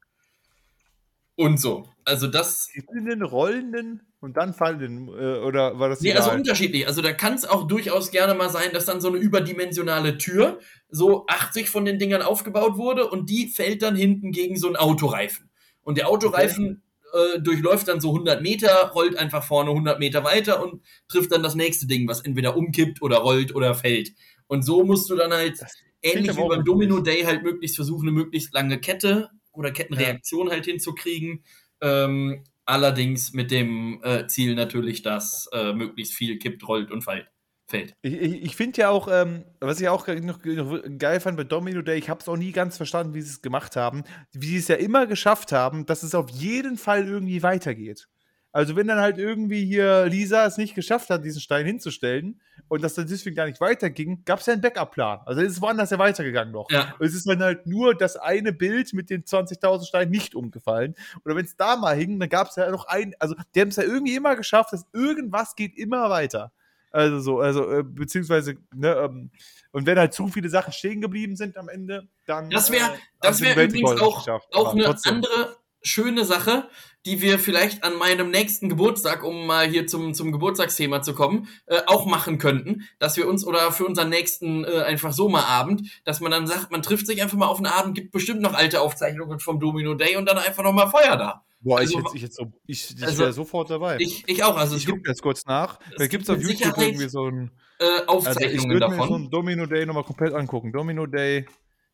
Und so. Also das. Kippenden, rollenden und dann fallen, äh, oder war das Nee, also unterschiedlich. Also da kann es auch durchaus gerne mal sein, dass dann so eine überdimensionale Tür so 80 von den Dingern aufgebaut wurde und die fällt dann hinten gegen so einen Autoreifen. Und der Autoreifen okay. äh, durchläuft dann so 100 Meter, rollt einfach vorne 100 Meter weiter und trifft dann das nächste Ding, was entweder umkippt oder rollt oder fällt. Und so musst du dann halt, das ähnlich wie beim Domino Day, halt möglichst versuchen, eine möglichst lange Kette oder Kettenreaktion ja. halt hinzukriegen. Ähm, Allerdings mit dem äh, Ziel natürlich, dass äh, möglichst viel kippt, rollt und fällt. Ich, ich, ich finde ja auch, ähm, was ich auch noch, noch, geil fand bei Domino Day, ich habe es auch nie ganz verstanden, wie sie es gemacht haben, wie sie es ja immer geschafft haben, dass es auf jeden Fall irgendwie weitergeht. Also wenn dann halt irgendwie hier Lisa es nicht geschafft hat, diesen Stein hinzustellen und das dann deswegen gar nicht weiterging, gab es ja einen Backup-Plan. Also es ist woanders ja weitergegangen noch. Ja. Es ist dann halt nur das eine Bild mit den 20.000 Steinen nicht umgefallen. Oder wenn es da mal hing, dann gab es ja noch ein, also die haben es ja irgendwie immer geschafft, dass irgendwas geht immer weiter. Also so, also äh, beziehungsweise, ne, ähm, und wenn halt zu viele Sachen stehen geblieben sind am Ende, dann. Das wäre, äh, das wäre übrigens auch, auch eine andere schöne Sache, die wir vielleicht an meinem nächsten Geburtstag, um mal hier zum, zum Geburtstagsthema zu kommen, äh, auch machen könnten, dass wir uns oder für unseren nächsten äh, einfach so mal Abend, dass man dann sagt, man trifft sich einfach mal auf einen Abend, gibt bestimmt noch alte Aufzeichnungen vom Domino Day und dann einfach noch mal Feuer da. Boah, also, ich, jetzt, ich, jetzt so, ich, ich also, wäre sofort dabei. Ich, ich auch. Also ich gucke jetzt kurz nach. Da gibt es auf YouTube Sicherheit, irgendwie so ein. Äh, Aufzeichnungen also ich davon. Mir so ein Domino Day nochmal komplett angucken. Domino Day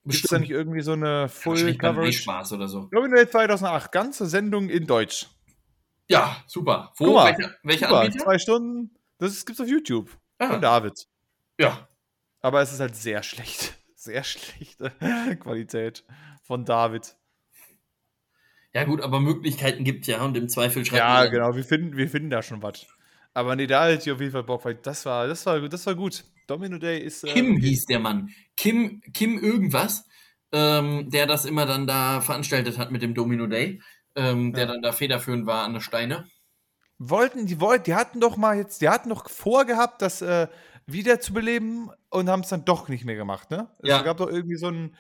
Gibt es da nicht irgendwie so eine Full Coverage? Spaß oder so. Nominal 2008, ganze Sendung in Deutsch. Ja, super. Wo? Mal, welcher, welcher super, Anbieter? Zwei Stunden. Das gibt's auf YouTube. Ah. Von David. Ja. Aber es ist halt sehr schlecht. Sehr schlechte Qualität von David. Ja, gut, aber Möglichkeiten gibt ja und im Zweifel schreibt Ja, genau, wir finden, wir finden da schon was. Aber nee, da hätte ich auf jeden Fall Bock, weil das war, das war, das war gut. Domino Day ist. Äh, Kim hieß der Mann. Kim, Kim irgendwas, ähm, der das immer dann da veranstaltet hat mit dem Domino Day, ähm, der dann da federführend war an der Steine. Wollten, die wollten, die hatten doch mal jetzt, die hatten doch vorgehabt, das äh, wieder zu beleben und haben es dann doch nicht mehr gemacht, ne? Ja. Es gab doch irgendwie so einen,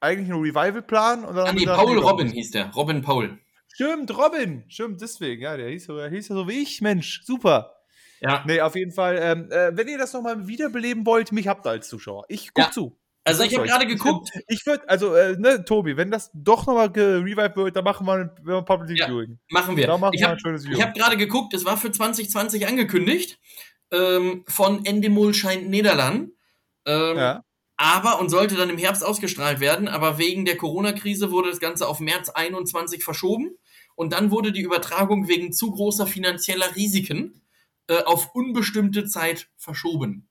eigentlich einen Revival-Plan. Ah, nee, Paul Robin hieß der. Robin Paul. Stimmt, Robin. Stimmt, deswegen. Ja, der hieß, der hieß ja so wie ich, Mensch. Super. Ja. Nee, auf jeden Fall. Ähm, äh, wenn ihr das nochmal wiederbeleben wollt, mich habt ihr als Zuschauer. Ich guck ja. zu. Also ich habe gerade geguckt. Ich würde, also, äh, ne, Tobi, wenn das doch nochmal gerevived wird, dann machen wir ein Public ja, Viewing. Machen wir. machen ich habe hab gerade geguckt, es war für 2020 angekündigt ähm, von Endemol scheint Niederland. Ähm, ja. Aber und sollte dann im Herbst ausgestrahlt werden, aber wegen der Corona-Krise wurde das Ganze auf März 21 verschoben. Und dann wurde die Übertragung wegen zu großer finanzieller Risiken äh, auf unbestimmte Zeit verschoben.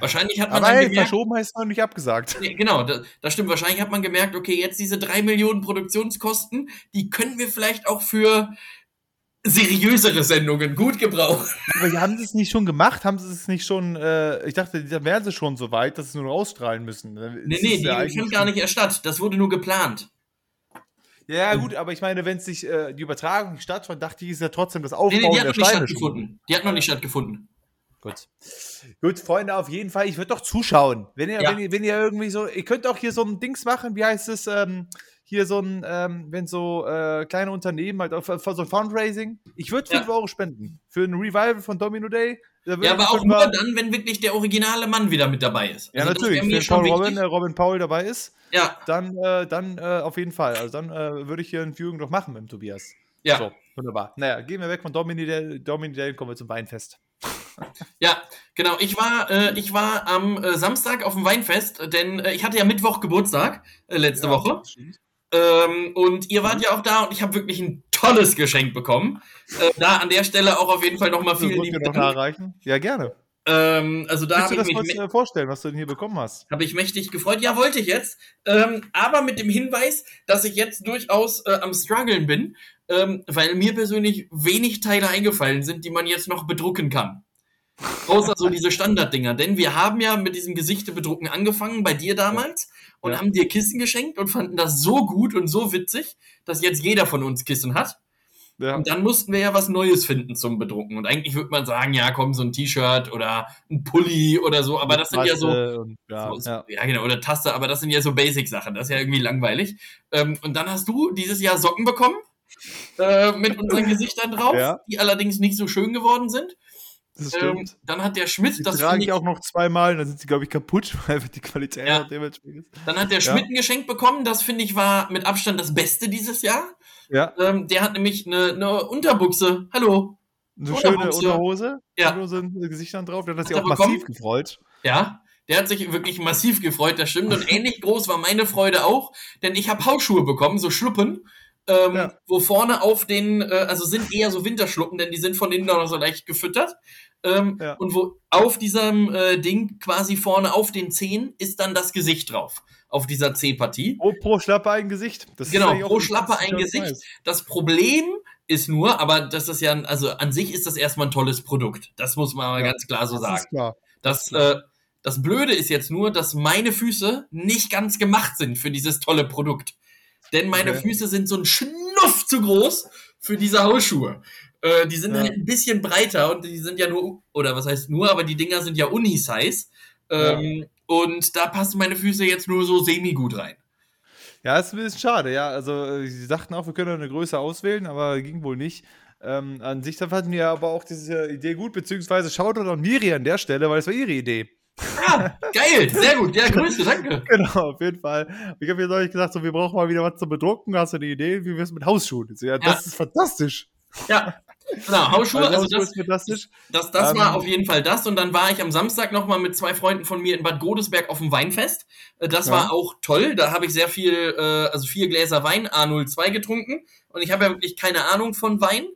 Wahrscheinlich hat man Aber dann hey, gemerkt, verschoben heißt noch nicht abgesagt. Nee, genau, das, das, stimmt. Wahrscheinlich hat man gemerkt, okay, jetzt diese drei Millionen Produktionskosten, die können wir vielleicht auch für seriösere Sendungen gut gebrauchen. Aber die haben sie es nicht schon gemacht? Haben sie es nicht schon, äh, ich dachte, da wären sie schon so weit, dass sie nur rausstrahlen müssen. Nee, nee, die ja findet gar nicht erst statt. Das wurde nur geplant. Ja, gut, aber ich meine, wenn es sich äh, die Übertragung nicht stattfand, dachte ich, ist ja trotzdem das Aufbauen nee, nee, die hat noch nicht stattgefunden. Die hat noch nicht stattgefunden. Gut. Gut, Freunde, auf jeden Fall. Ich würde doch zuschauen. Wenn ihr, ja. wenn, ihr, wenn ihr irgendwie so, ihr könnt auch hier so ein Dings machen, wie heißt es, ähm, hier so ein, ähm, wenn so äh, kleine Unternehmen halt auf, auf so ein Fundraising. Ich würde 5 ja. Euro spenden für ein Revival von Domino Day. Ja, aber auch nur dann, wenn wirklich der originale Mann wieder mit dabei ist. Also ja, natürlich. Wenn Paul Robin, äh, Robin Paul dabei ist, ja. dann, äh, dann äh, auf jeden Fall. Also dann äh, würde ich hier ein Viewing doch machen mit dem Tobias. Ja. So, wunderbar. Naja, gehen wir weg von Domini und kommen wir zum Weinfest. Ja, genau. Ich war, äh, ich war am äh, Samstag auf dem Weinfest, denn äh, ich hatte ja Mittwoch Geburtstag äh, letzte ja, Woche. Ähm, und ihr wart ja auch da und ich habe wirklich ein tolles Geschenk bekommen. Äh, da an der Stelle auch auf jeden Fall nochmal vielen lieben Dank. Erreichen? Ja, gerne. Ähm, also da du das mich vorstellen, was du denn hier bekommen hast? Habe ich mächtig gefreut. Ja, wollte ich jetzt. Ähm, aber mit dem Hinweis, dass ich jetzt durchaus äh, am struggeln bin, ähm, weil mir persönlich wenig Teile eingefallen sind, die man jetzt noch bedrucken kann. Außer so diese Standarddinger. Denn wir haben ja mit diesem Gesichtebedrucken angefangen, bei dir damals, und ja. haben dir Kissen geschenkt und fanden das so gut und so witzig, dass jetzt jeder von uns Kissen hat. Ja. Und dann mussten wir ja was Neues finden zum Bedrucken. Und eigentlich würde man sagen, ja, komm, so ein T-Shirt oder ein Pulli oder so, aber das sind ja so, und, ja, so, ja. ja, genau, oder Taste, aber das sind ja so Basic-Sachen. Das ist ja irgendwie langweilig. Ähm, und dann hast du dieses Jahr Socken bekommen äh, mit unseren Gesichtern drauf, die allerdings nicht so schön geworden sind. Das stimmt. Ähm, dann hat der Schmidt die das. trage ich auch noch zweimal, dann sind sie, glaube ich, kaputt, weil die Qualität ja. dementsprechend ist. Dann hat der Schmidt ein Geschenk bekommen, das finde ich war mit Abstand das Beste dieses Jahr. Ja. Ähm, der hat nämlich eine, eine Unterbuchse. Hallo. Eine schöne Unterhose. Ja. Mit unseren Gesichtern drauf. Der hat sich auch massiv gefreut. Ja. Der hat sich wirklich massiv gefreut, das stimmt. Und ähnlich groß war meine Freude auch, denn ich habe Hausschuhe bekommen, so Schluppen ähm, ja. wo vorne auf den, äh, also sind eher so Winterschluppen, denn die sind von innen noch so leicht gefüttert. Ähm, ja. Und wo auf diesem äh, Ding quasi vorne auf den Zehen ist dann das Gesicht drauf. Auf dieser C-Partie. Oh, pro Schlappe ein Gesicht. Das genau, pro Schlappe ein Gesicht. Nice. Das Problem ist nur, aber das ist ja, also an sich ist das erstmal ein tolles Produkt. Das muss man mal ja, ganz klar so das sagen. Ist klar. Das, das, äh, das Blöde ist jetzt nur, dass meine Füße nicht ganz gemacht sind für dieses tolle Produkt denn meine okay. Füße sind so ein Schnuff zu groß für diese Hausschuhe. Äh, die sind ja. halt ein bisschen breiter und die sind ja nur, oder was heißt nur, aber die Dinger sind ja Uni-Size. Ähm, ja. Und da passen meine Füße jetzt nur so semi-gut rein. Ja, ist ein bisschen schade, ja. Also, äh, sie sagten auch, wir können eine Größe auswählen, aber ging wohl nicht. Ähm, an sich fanden wir aber auch diese Idee gut, beziehungsweise schaut doch an Miri an der Stelle, weil es war ihre Idee. Ja, geil, sehr gut. Ja, Grüße, danke. Genau, auf jeden Fall. Ich habe jetzt euch gesagt, so, wir brauchen mal wieder was zu bedrucken. Hast du eine Idee, wie wir es mit Hausschuhen? Ja, das ja. ist fantastisch. Ja, genau, Hausschuhe, also, also das, das, das ähm, war auf jeden Fall das. Und dann war ich am Samstag nochmal mit zwei Freunden von mir in Bad Godesberg auf dem Weinfest. Äh, das ja. war auch toll. Da habe ich sehr viel, äh, also vier Gläser Wein A02 getrunken. Und ich habe ja wirklich keine Ahnung von Wein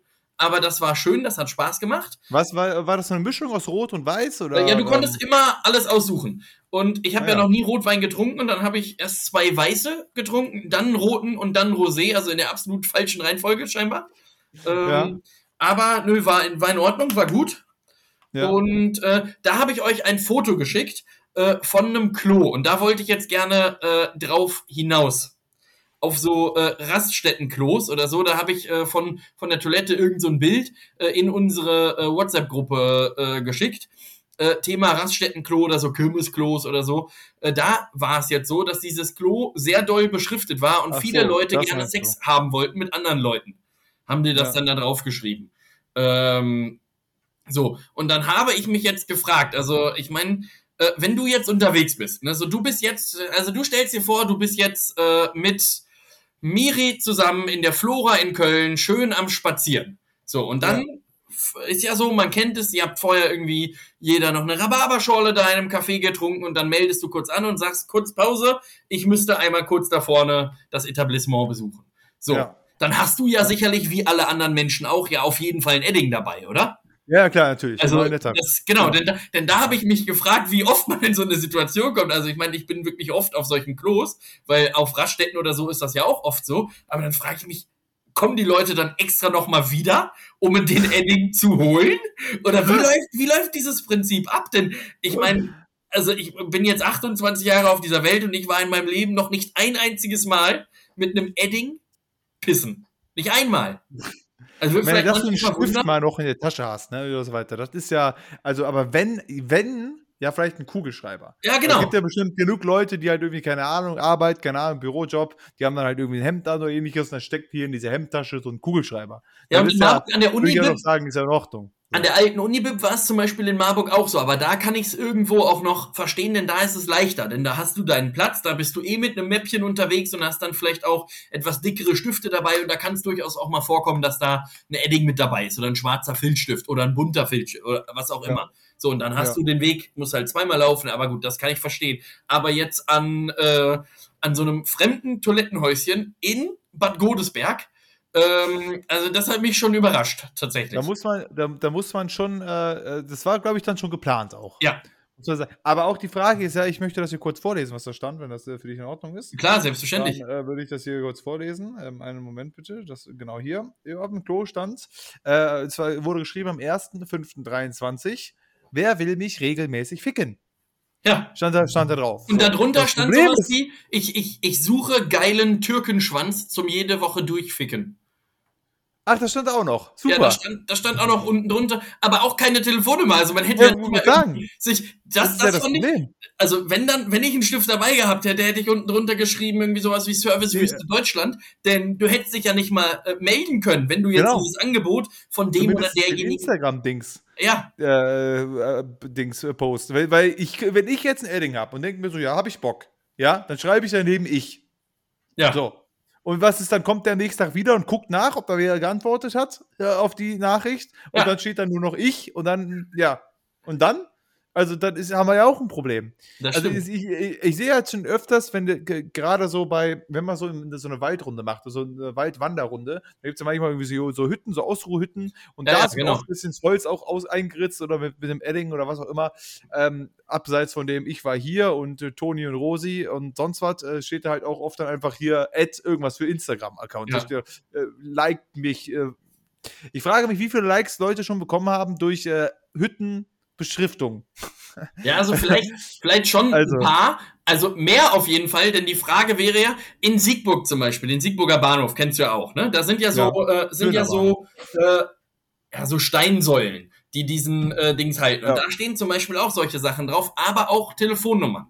aber das war schön, das hat Spaß gemacht. Was war, war das eine Mischung aus Rot und Weiß? Oder? Ja, du konntest immer alles aussuchen. Und ich habe ah, ja. ja. noch nie Rotwein getrunken und dann habe ich erst zwei Weiße getrunken, dann roten und dann Rosé, also in der absolut falschen Reihenfolge scheinbar. Ähm, ja. Aber nö, war in, war in Ordnung, war gut. Ja. Und äh, da habe ich euch ein Foto geschickt äh, von einem Klo und da wollte ich jetzt gerne äh, drauf hinaus auf so äh, Raststättenklos oder so. Da habe ich äh, von, von der Toilette irgend so ein Bild äh, in unsere äh, WhatsApp-Gruppe äh, geschickt. Äh, Thema Raststättenklo oder so Kirmesklos oder so. Äh, da war es jetzt so, dass dieses Klo sehr doll beschriftet war und Ach viele so, Leute gerne Sex so. haben wollten mit anderen Leuten. Haben die das ja. dann da drauf geschrieben. Ähm, so, und dann habe ich mich jetzt gefragt, also ich meine, äh, wenn du jetzt unterwegs bist, ne, so du bist jetzt, also du stellst dir vor, du bist jetzt äh, mit Miri zusammen in der Flora in Köln schön am Spazieren. So, und dann ja. ist ja so, man kennt es, ihr habt vorher irgendwie jeder noch eine Rhabarberschorle da in einem Café getrunken und dann meldest du kurz an und sagst, kurz Pause, ich müsste einmal kurz da vorne das Etablissement besuchen. So, ja. Dann hast du ja sicherlich, wie alle anderen Menschen auch, ja auf jeden Fall ein Edding dabei, oder? Ja, klar, natürlich. Also, das, genau, denn da, denn da habe ich mich gefragt, wie oft man in so eine Situation kommt. Also ich meine, ich bin wirklich oft auf solchen Klos, weil auf Raststätten oder so ist das ja auch oft so. Aber dann frage ich mich, kommen die Leute dann extra nochmal wieder, um den Edding zu holen? Oder wie läuft, wie läuft dieses Prinzip ab? Denn ich meine, also ich bin jetzt 28 Jahre auf dieser Welt und ich war in meinem Leben noch nicht ein einziges Mal mit einem Edding pissen. Nicht einmal. Also wenn du einen Stift mal noch in der Tasche hast, ne, oder so weiter. Das ist ja, also, aber wenn, wenn, ja, vielleicht ein Kugelschreiber. Ja, genau. Es gibt ja bestimmt genug Leute, die halt irgendwie, keine Ahnung, Arbeit, keine Ahnung, Bürojob, die haben dann halt irgendwie ein Hemd an oder ähnliches und dann steckt hier in diese Hemdtasche so ein Kugelschreiber. Ja, und ja, an der Uni. Ich ja sagen, ist ja in Ordnung. An der alten Unibib war es zum Beispiel in Marburg auch so, aber da kann ich es irgendwo auch noch verstehen, denn da ist es leichter, denn da hast du deinen Platz, da bist du eh mit einem Mäppchen unterwegs und hast dann vielleicht auch etwas dickere Stifte dabei und da kann es durchaus auch mal vorkommen, dass da ein Edding mit dabei ist oder ein schwarzer Filzstift oder ein bunter Filzstift oder was auch immer. Ja. So, und dann hast ja. du den Weg, musst halt zweimal laufen, aber gut, das kann ich verstehen. Aber jetzt an, äh, an so einem fremden Toilettenhäuschen in Bad Godesberg, ähm, also das hat mich schon überrascht, tatsächlich. Da muss man, da, da muss man schon, äh, äh das war, glaube ich, dann schon geplant auch. Ja. Aber auch die Frage ist ja, ich möchte das hier kurz vorlesen, was da stand, wenn das äh, für dich in Ordnung ist. Klar, selbstverständlich. Dann äh, würde ich das hier kurz vorlesen. Ähm, einen Moment bitte. Das genau hier. Auf dem Klo stand. Äh, es wurde geschrieben am 1.5.23. Wer will mich regelmäßig ficken? Ja. Stand da, stand da drauf. Und darunter das stand Problem sowas wie, ich, ich, ich suche geilen Türkenschwanz zum jede Woche durchficken. Ach, das stand auch noch. Super. Ja, da stand, das stand auch noch unten drunter, aber auch keine Telefonnummer. Also man hätte ja, ja sich das, das, das, ja das ich, also wenn dann, wenn ich einen Stift dabei gehabt hätte, hätte ich unten drunter geschrieben irgendwie sowas wie Servicewüste ja. Deutschland, denn du hättest dich ja nicht mal äh, melden können, wenn du jetzt genau. dieses Angebot von dem Zumindest oder derjenigen Instagram Dings. Ja. Äh, äh, Dings äh, post, weil, weil ich wenn ich jetzt ein Edding habe und denke mir so, ja, habe ich Bock. Ja, dann schreibe ich daneben ich. Ja. So. Und was ist dann? Kommt der nächste Tag wieder und guckt nach, ob da wer geantwortet hat äh, auf die Nachricht. Und ja. dann steht dann nur noch ich und dann, ja. Und dann? Also dann ist, haben wir ja auch ein Problem. Das also ich, ich, ich, sehe halt schon öfters, wenn gerade so bei, wenn man so, in, so eine Waldrunde macht, so eine Waldwanderrunde, da gibt es ja manchmal irgendwie so, so, Hütten, so Ausruhhütten und ja, da ja, ist genau. auch ein bisschen Holz auch aus, eingeritzt oder mit, mit dem Edding oder was auch immer. Ähm, abseits von dem, ich war hier und äh, Toni und Rosi und sonst was, äh, steht da halt auch oft dann einfach hier, Add irgendwas für Instagram-Account. Ja. Äh, liked mich. Äh, ich frage mich, wie viele Likes Leute schon bekommen haben durch äh, Hütten, Beschriftung. Ja, also vielleicht, vielleicht schon also. ein paar, also mehr auf jeden Fall, denn die Frage wäre ja, in Siegburg zum Beispiel, den Siegburger Bahnhof, kennst du ja auch, ne? Da sind ja so, ja, äh, sind ja so, äh, ja, so Steinsäulen, die diesen äh, Dings halten. Und da stehen zum Beispiel auch solche Sachen drauf, aber auch Telefonnummern.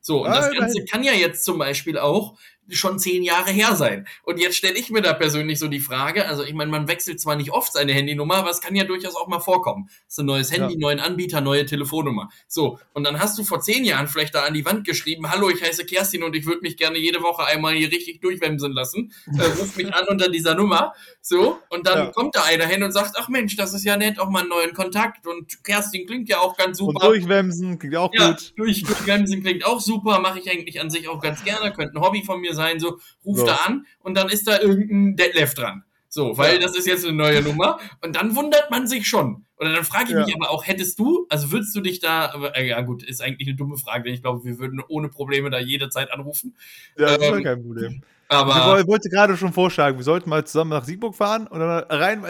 So, und ah, das Ganze kann ja jetzt zum Beispiel auch schon zehn Jahre her sein. Und jetzt stelle ich mir da persönlich so die Frage, also ich meine, man wechselt zwar nicht oft seine Handynummer, aber es kann ja durchaus auch mal vorkommen. Das ist ein neues Handy, ja. neuen Anbieter, neue Telefonnummer. So, und dann hast du vor zehn Jahren vielleicht da an die Wand geschrieben, hallo, ich heiße Kerstin und ich würde mich gerne jede Woche einmal hier richtig durchwemsen lassen. Äh, ruf mich an unter dieser Nummer. So, und dann ja. kommt da einer hin und sagt, ach Mensch, das ist ja nett, auch mal einen neuen Kontakt. Und Kerstin klingt ja auch ganz super. Und durchwemsen klingt auch ja, gut. Durch, durchwemsen klingt auch super, mache ich eigentlich an sich auch ganz gerne, könnte ein Hobby von mir sein, so ruft so. er an und dann ist da irgendein Detlef dran. So, weil ja. das ist jetzt eine neue Nummer. Und dann wundert man sich schon. Oder dann frage ich ja. mich aber auch, hättest du, also würdest du dich da, äh, ja gut, ist eigentlich eine dumme Frage, denn ich glaube, wir würden ohne Probleme da jederzeit anrufen. Ja, das ähm, ist kein Problem. Aber ich wollte gerade schon vorschlagen, wir sollten mal zusammen nach Siegburg fahren und dann rein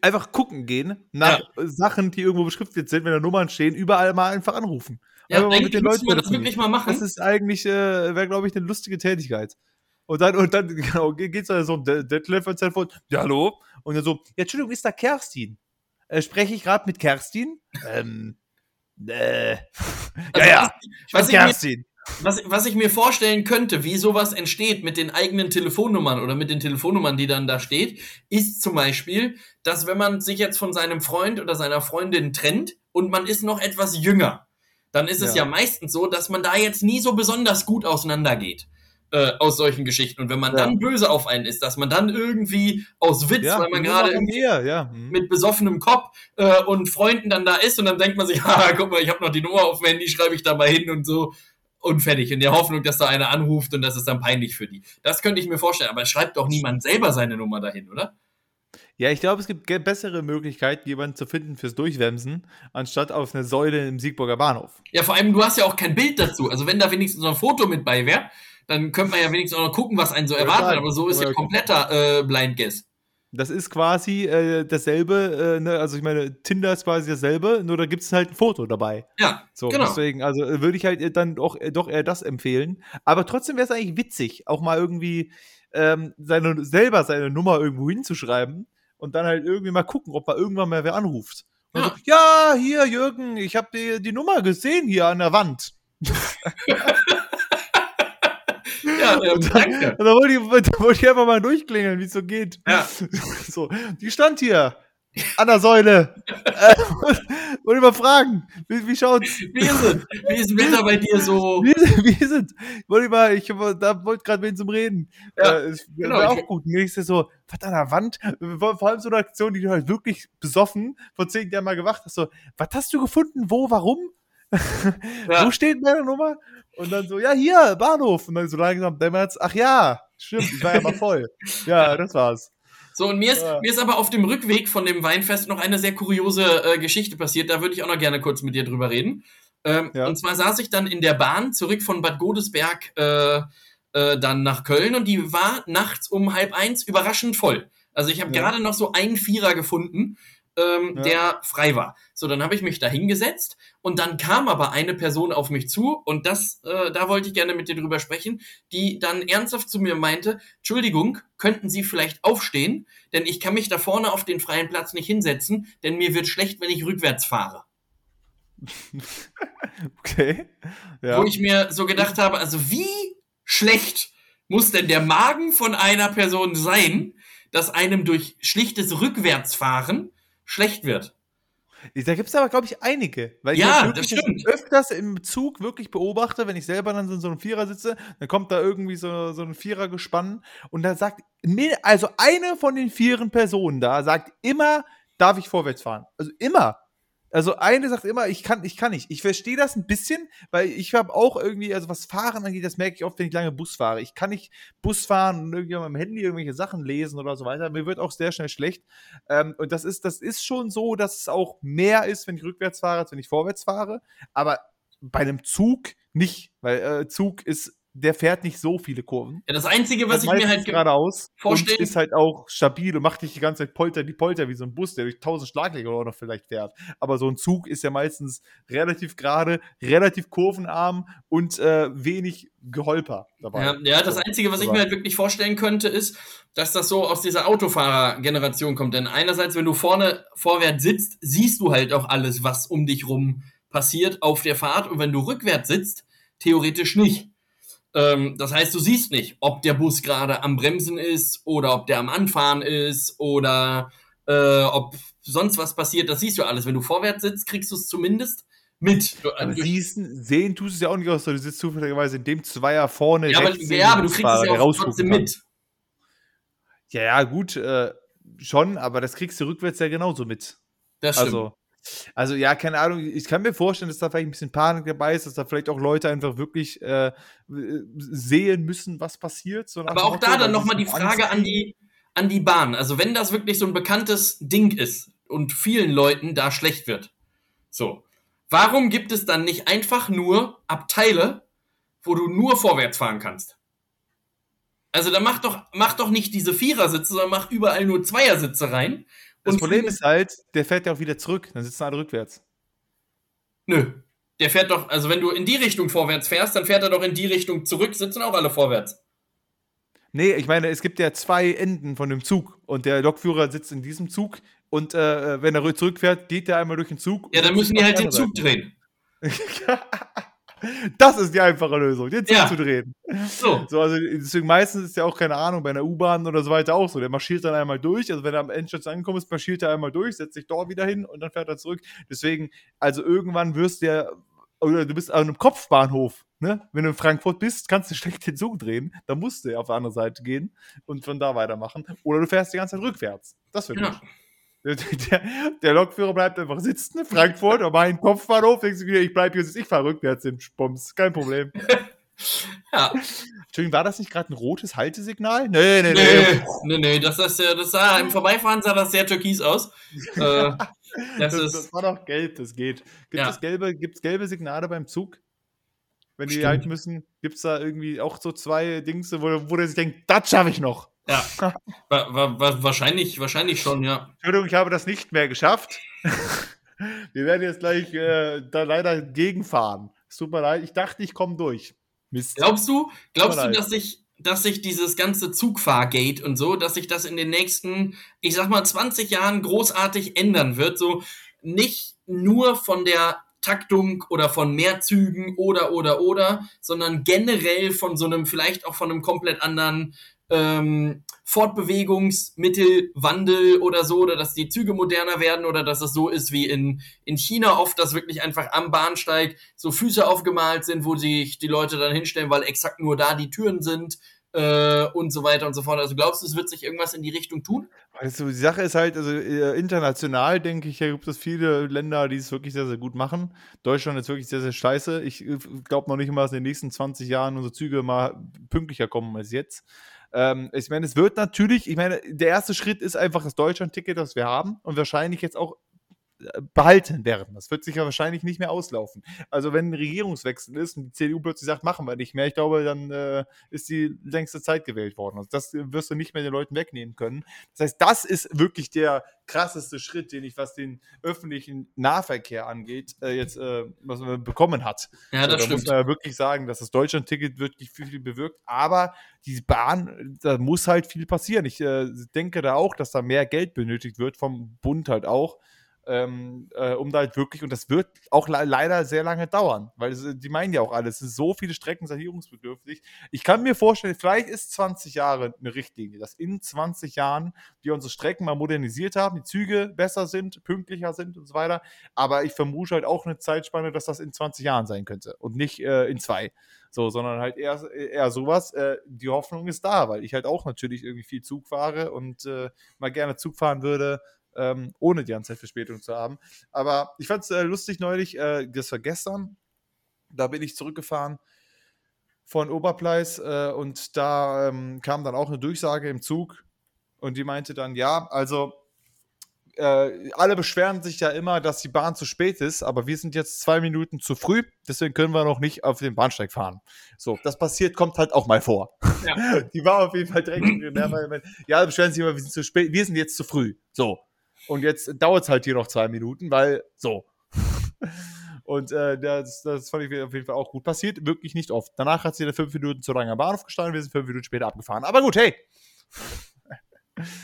einfach gucken gehen nach ja. Sachen, die irgendwo beschriftet sind, wenn da Nummern stehen, überall mal einfach anrufen. Ja, eigentlich mit den Leuten das wirklich mal machen. Das ist eigentlich, äh, wäre glaube ich, eine lustige Tätigkeit. Und dann, und dann genau, geht's dann so, Detlef ans Telefon, ja, hallo? Und dann so, ja, Entschuldigung, ist da Kerstin? Äh, spreche ich gerade mit Kerstin? ähm, äh. ja, also, ja, was, was Kerstin. was, was ich mir vorstellen könnte, wie sowas entsteht mit den eigenen Telefonnummern oder mit den Telefonnummern, die dann da steht, ist zum Beispiel, dass wenn man sich jetzt von seinem Freund oder seiner Freundin trennt und man ist noch etwas jünger, dann ist es ja, ja meistens so, dass man da jetzt nie so besonders gut auseinandergeht äh, aus solchen Geschichten. Und wenn man ja. dann böse auf einen ist, dass man dann irgendwie aus Witz, ja, weil man gerade ja. mhm. mit besoffenem Kopf äh, und Freunden dann da ist und dann denkt man sich, haha, guck mal, ich habe noch die Nummer auf dem Handy, schreibe ich da mal hin und so und fertig. In der Hoffnung, dass da einer anruft und das ist dann peinlich für die. Das könnte ich mir vorstellen, aber schreibt doch niemand selber seine Nummer dahin, oder? Ja, ich glaube, es gibt bessere Möglichkeiten, jemanden zu finden fürs Durchwemsen, anstatt auf eine Säule im Siegburger Bahnhof. Ja, vor allem, du hast ja auch kein Bild dazu. Also, wenn da wenigstens so ein Foto mit bei wäre, dann könnte man ja wenigstens auch noch gucken, was einen so erwartet. Aber so ist ja kompletter äh, Blind Guess. Das ist quasi äh, dasselbe, äh, ne? also ich meine, Tinder ist quasi dasselbe, nur da gibt es halt ein Foto dabei. Ja, so, genau. Deswegen, also äh, würde ich halt äh, dann auch, äh, doch eher das empfehlen. Aber trotzdem wäre es eigentlich witzig, auch mal irgendwie ähm, seine, selber seine Nummer irgendwo hinzuschreiben und dann halt irgendwie mal gucken, ob mal irgendwann mal wer anruft. Ja. So, ja, hier, Jürgen, ich habe die, die Nummer gesehen hier an der Wand. Ja, ja und dann, danke. Und dann wollte, ich, da wollte ich einfach mal durchklingeln, wie es so geht. Ja. So, die stand hier an der Säule. äh, und immer fragen, wie, wie schaut's? Wie ist es? Wie ist Wetter bei dir so? Wie ist, wie ist es? Wollte ich mal, ich da wollte gerade wen zum Reden. Ja, äh, genau, war auch gut. Nächste so, was an der Wand? Vor allem so eine Aktion, die du halt wirklich besoffen vor zehn Jahren mal gemacht hast. So, was hast du gefunden? Wo? Warum? Ja. Wo steht meine Nummer? Und dann so, ja, hier, Bahnhof. Und dann so langsam dämmert's, ach ja, stimmt, ich war ja mal voll. Ja, das war's. So, und mir ist, ja. mir ist aber auf dem Rückweg von dem Weinfest noch eine sehr kuriose äh, Geschichte passiert. Da würde ich auch noch gerne kurz mit dir drüber reden. Ähm, ja. Und zwar saß ich dann in der Bahn zurück von Bad Godesberg äh, äh, dann nach Köln und die war nachts um halb eins überraschend voll. Also ich habe ja. gerade noch so einen Vierer gefunden ähm, ja. der frei war. So, dann habe ich mich da hingesetzt und dann kam aber eine Person auf mich zu und das, äh, da wollte ich gerne mit dir drüber sprechen, die dann ernsthaft zu mir meinte, Entschuldigung, könnten Sie vielleicht aufstehen, denn ich kann mich da vorne auf den freien Platz nicht hinsetzen, denn mir wird schlecht, wenn ich rückwärts fahre. okay. Ja. Wo ich mir so gedacht habe, also wie schlecht muss denn der Magen von einer Person sein, dass einem durch schlichtes Rückwärtsfahren schlecht wird. Da gibt es aber, glaube ich, einige. Weil ja, ich das stimmt. öfters im Zug wirklich beobachte, wenn ich selber dann in so einem Vierer sitze, dann kommt da irgendwie so, so ein Vierer gespannt und da sagt, also eine von den vieren Personen da sagt immer, darf ich vorwärts fahren. Also immer. Also eine sagt immer, ich kann, ich kann nicht. Ich verstehe das ein bisschen, weil ich habe auch irgendwie, also was Fahren angeht, das merke ich oft, wenn ich lange Bus fahre. Ich kann nicht Bus fahren und irgendwie am Handy irgendwelche Sachen lesen oder so weiter. Mir wird auch sehr schnell schlecht. Ähm, und das ist, das ist schon so, dass es auch mehr ist, wenn ich rückwärts fahre, als wenn ich vorwärts fahre. Aber bei einem Zug nicht, weil äh, Zug ist der fährt nicht so viele Kurven. Ja, das Einzige, was ich mir halt geradeaus vorstelle, ist halt auch stabil und macht nicht die ganze Zeit Polter, die Polter wie so ein Bus, der durch tausend Schlaglöcher auch noch vielleicht fährt. Aber so ein Zug ist ja meistens relativ gerade, relativ kurvenarm und äh, wenig Geholper dabei. Ja, ja das Einzige, was ich mir halt wirklich vorstellen könnte, ist, dass das so aus dieser Autofahrer-Generation kommt. Denn einerseits, wenn du vorne vorwärts sitzt, siehst du halt auch alles, was um dich rum passiert auf der Fahrt. Und wenn du rückwärts sitzt, theoretisch nicht. Ähm, das heißt, du siehst nicht, ob der Bus gerade am Bremsen ist oder ob der am Anfahren ist oder äh, ob sonst was passiert. Das siehst du alles. Wenn du vorwärts sitzt, kriegst du es zumindest mit. Aber siehst, sehen tust es ja auch nicht aus, du sitzt zufälligerweise in dem Zweier vorne. Ja, aber, ja, aber du kriegst es ja auch trotzdem mit. Ja, ja, gut, äh, schon, aber das kriegst du rückwärts ja genauso mit. Das stimmt. Also, also ja, keine Ahnung, ich kann mir vorstellen, dass da vielleicht ein bisschen Panik dabei ist, dass da vielleicht auch Leute einfach wirklich äh, sehen müssen, was passiert. So Aber auch da dann nochmal die Frage an die, an die Bahn. Also wenn das wirklich so ein bekanntes Ding ist und vielen Leuten da schlecht wird, so, warum gibt es dann nicht einfach nur Abteile, wo du nur vorwärts fahren kannst? Also dann mach doch, mach doch nicht diese Vierersitze, sondern mach überall nur Zweiersitze rein das Problem ist halt, der fährt ja auch wieder zurück, dann sitzen alle rückwärts. Nö. Der fährt doch, also wenn du in die Richtung vorwärts fährst, dann fährt er doch in die Richtung zurück, sitzen auch alle vorwärts. Nee, ich meine, es gibt ja zwei Enden von dem Zug und der Lokführer sitzt in diesem Zug und äh, wenn er zurückfährt, geht er einmal durch den Zug. Ja, dann müssen die halt den Zug drehen. Das ist die einfache Lösung, den Zug ja. zu drehen. So. so. Also deswegen meistens ist ja auch keine Ahnung bei einer U-Bahn oder so weiter auch so. Der marschiert dann einmal durch. Also wenn er am Endstation angekommen ist, marschiert er einmal durch, setzt sich dort wieder hin und dann fährt er zurück. Deswegen, also irgendwann wirst du ja, oder du bist an einem Kopfbahnhof. Ne? Wenn du in Frankfurt bist, kannst du schlecht den Zug drehen. Da musst du ja auf die andere Seite gehen und von da weitermachen. Oder du fährst die ganze Zeit rückwärts. Das wird ja. gut. Der, der, Lokführer bleibt einfach sitzen, Frankfurt, aber mein Kopfbahnhof, denkst du wieder, ich bleib hier, ich fahre rückwärts im Spums, kein Problem. ja. Entschuldigung, war das nicht gerade ein rotes Haltesignal? Nee, nee, nee. Nee, nee, das, ist, das sah, im Vorbeifahren sah das sehr türkis aus. äh, das, das, ist, das war doch gelb, das geht. Gibt ja. es gelbe, gelbe Signale beim Zug? Wenn die halten müssen, gibt es da irgendwie auch so zwei Dings, wo, wo der sich denkt, das schaffe ich noch. Ja, wa wa wahrscheinlich, wahrscheinlich schon, ja. Entschuldigung, ich habe das nicht mehr geschafft. Wir werden jetzt gleich äh, da leider gegenfahren. Es tut mir leid, ich dachte, ich komme durch. Mist. Glaubst du, glaubst du, dass sich, dass sich dieses ganze Zugfahrgate und so, dass sich das in den nächsten, ich sag mal, 20 Jahren großartig ändern wird? So nicht nur von der Taktung oder von mehr Zügen oder oder oder, sondern generell von so einem, vielleicht auch von einem komplett anderen ähm, Fortbewegungsmittelwandel oder so, oder dass die Züge moderner werden oder dass es so ist wie in, in China oft, dass wirklich einfach am Bahnsteig so Füße aufgemalt sind, wo sich die Leute dann hinstellen, weil exakt nur da die Türen sind äh, und so weiter und so fort. Also glaubst du, es wird sich irgendwas in die Richtung tun? Also die Sache ist halt, also äh, international denke ich, gibt es viele Länder, die es wirklich sehr, sehr gut machen. Deutschland ist wirklich sehr, sehr scheiße. Ich äh, glaube noch nicht mal, dass in den nächsten 20 Jahren unsere Züge mal pünktlicher kommen als jetzt. Ähm, ich meine, es wird natürlich, ich meine, der erste Schritt ist einfach das Deutschland-Ticket, das wir haben und wahrscheinlich jetzt auch behalten werden. Das wird sich ja wahrscheinlich nicht mehr auslaufen. Also wenn ein Regierungswechsel ist und die CDU plötzlich sagt, machen wir nicht mehr, ich glaube, dann äh, ist die längste Zeit gewählt worden. Also das wirst du nicht mehr den Leuten wegnehmen können. Das heißt, das ist wirklich der krasseste Schritt, den ich, was den öffentlichen Nahverkehr angeht, äh, jetzt äh, was man bekommen hat. Ja, das also, da stimmt. muss man ja wirklich sagen, dass das Deutschland-Ticket wirklich viel, viel bewirkt. Aber die Bahn, da muss halt viel passieren. Ich äh, denke da auch, dass da mehr Geld benötigt wird, vom Bund halt auch ähm, äh, um da halt wirklich, und das wird auch le leider sehr lange dauern, weil es, die meinen ja auch alles, es sind so viele Strecken sanierungsbedürftig. Ich kann mir vorstellen, vielleicht ist 20 Jahre eine Richtlinie, dass in 20 Jahren wir unsere Strecken mal modernisiert haben, die Züge besser sind, pünktlicher sind und so weiter, aber ich vermute halt auch eine Zeitspanne, dass das in 20 Jahren sein könnte und nicht äh, in zwei. So, sondern halt eher, eher sowas. Äh, die Hoffnung ist da, weil ich halt auch natürlich irgendwie viel Zug fahre und äh, mal gerne Zug fahren würde, ähm, ohne die ganze Zeit Verspätung zu haben. Aber ich fand es äh, lustig neulich, äh, das war gestern, da bin ich zurückgefahren von Oberpleis äh, und da ähm, kam dann auch eine Durchsage im Zug und die meinte dann, ja, also äh, alle beschweren sich ja immer, dass die Bahn zu spät ist, aber wir sind jetzt zwei Minuten zu früh, deswegen können wir noch nicht auf den Bahnsteig fahren. So, das passiert, kommt halt auch mal vor. Ja. Die war auf jeden Fall direkt. ja, beschweren sich immer, wir sind zu spät, wir sind jetzt zu früh. So, und jetzt dauert es halt hier noch zwei Minuten, weil so. Und äh, das, das fand ich auf jeden Fall auch gut. Passiert wirklich nicht oft. Danach hat sie dann fünf Minuten zu lange am Bahnhof gestanden, wir sind fünf Minuten später abgefahren. Aber gut, hey.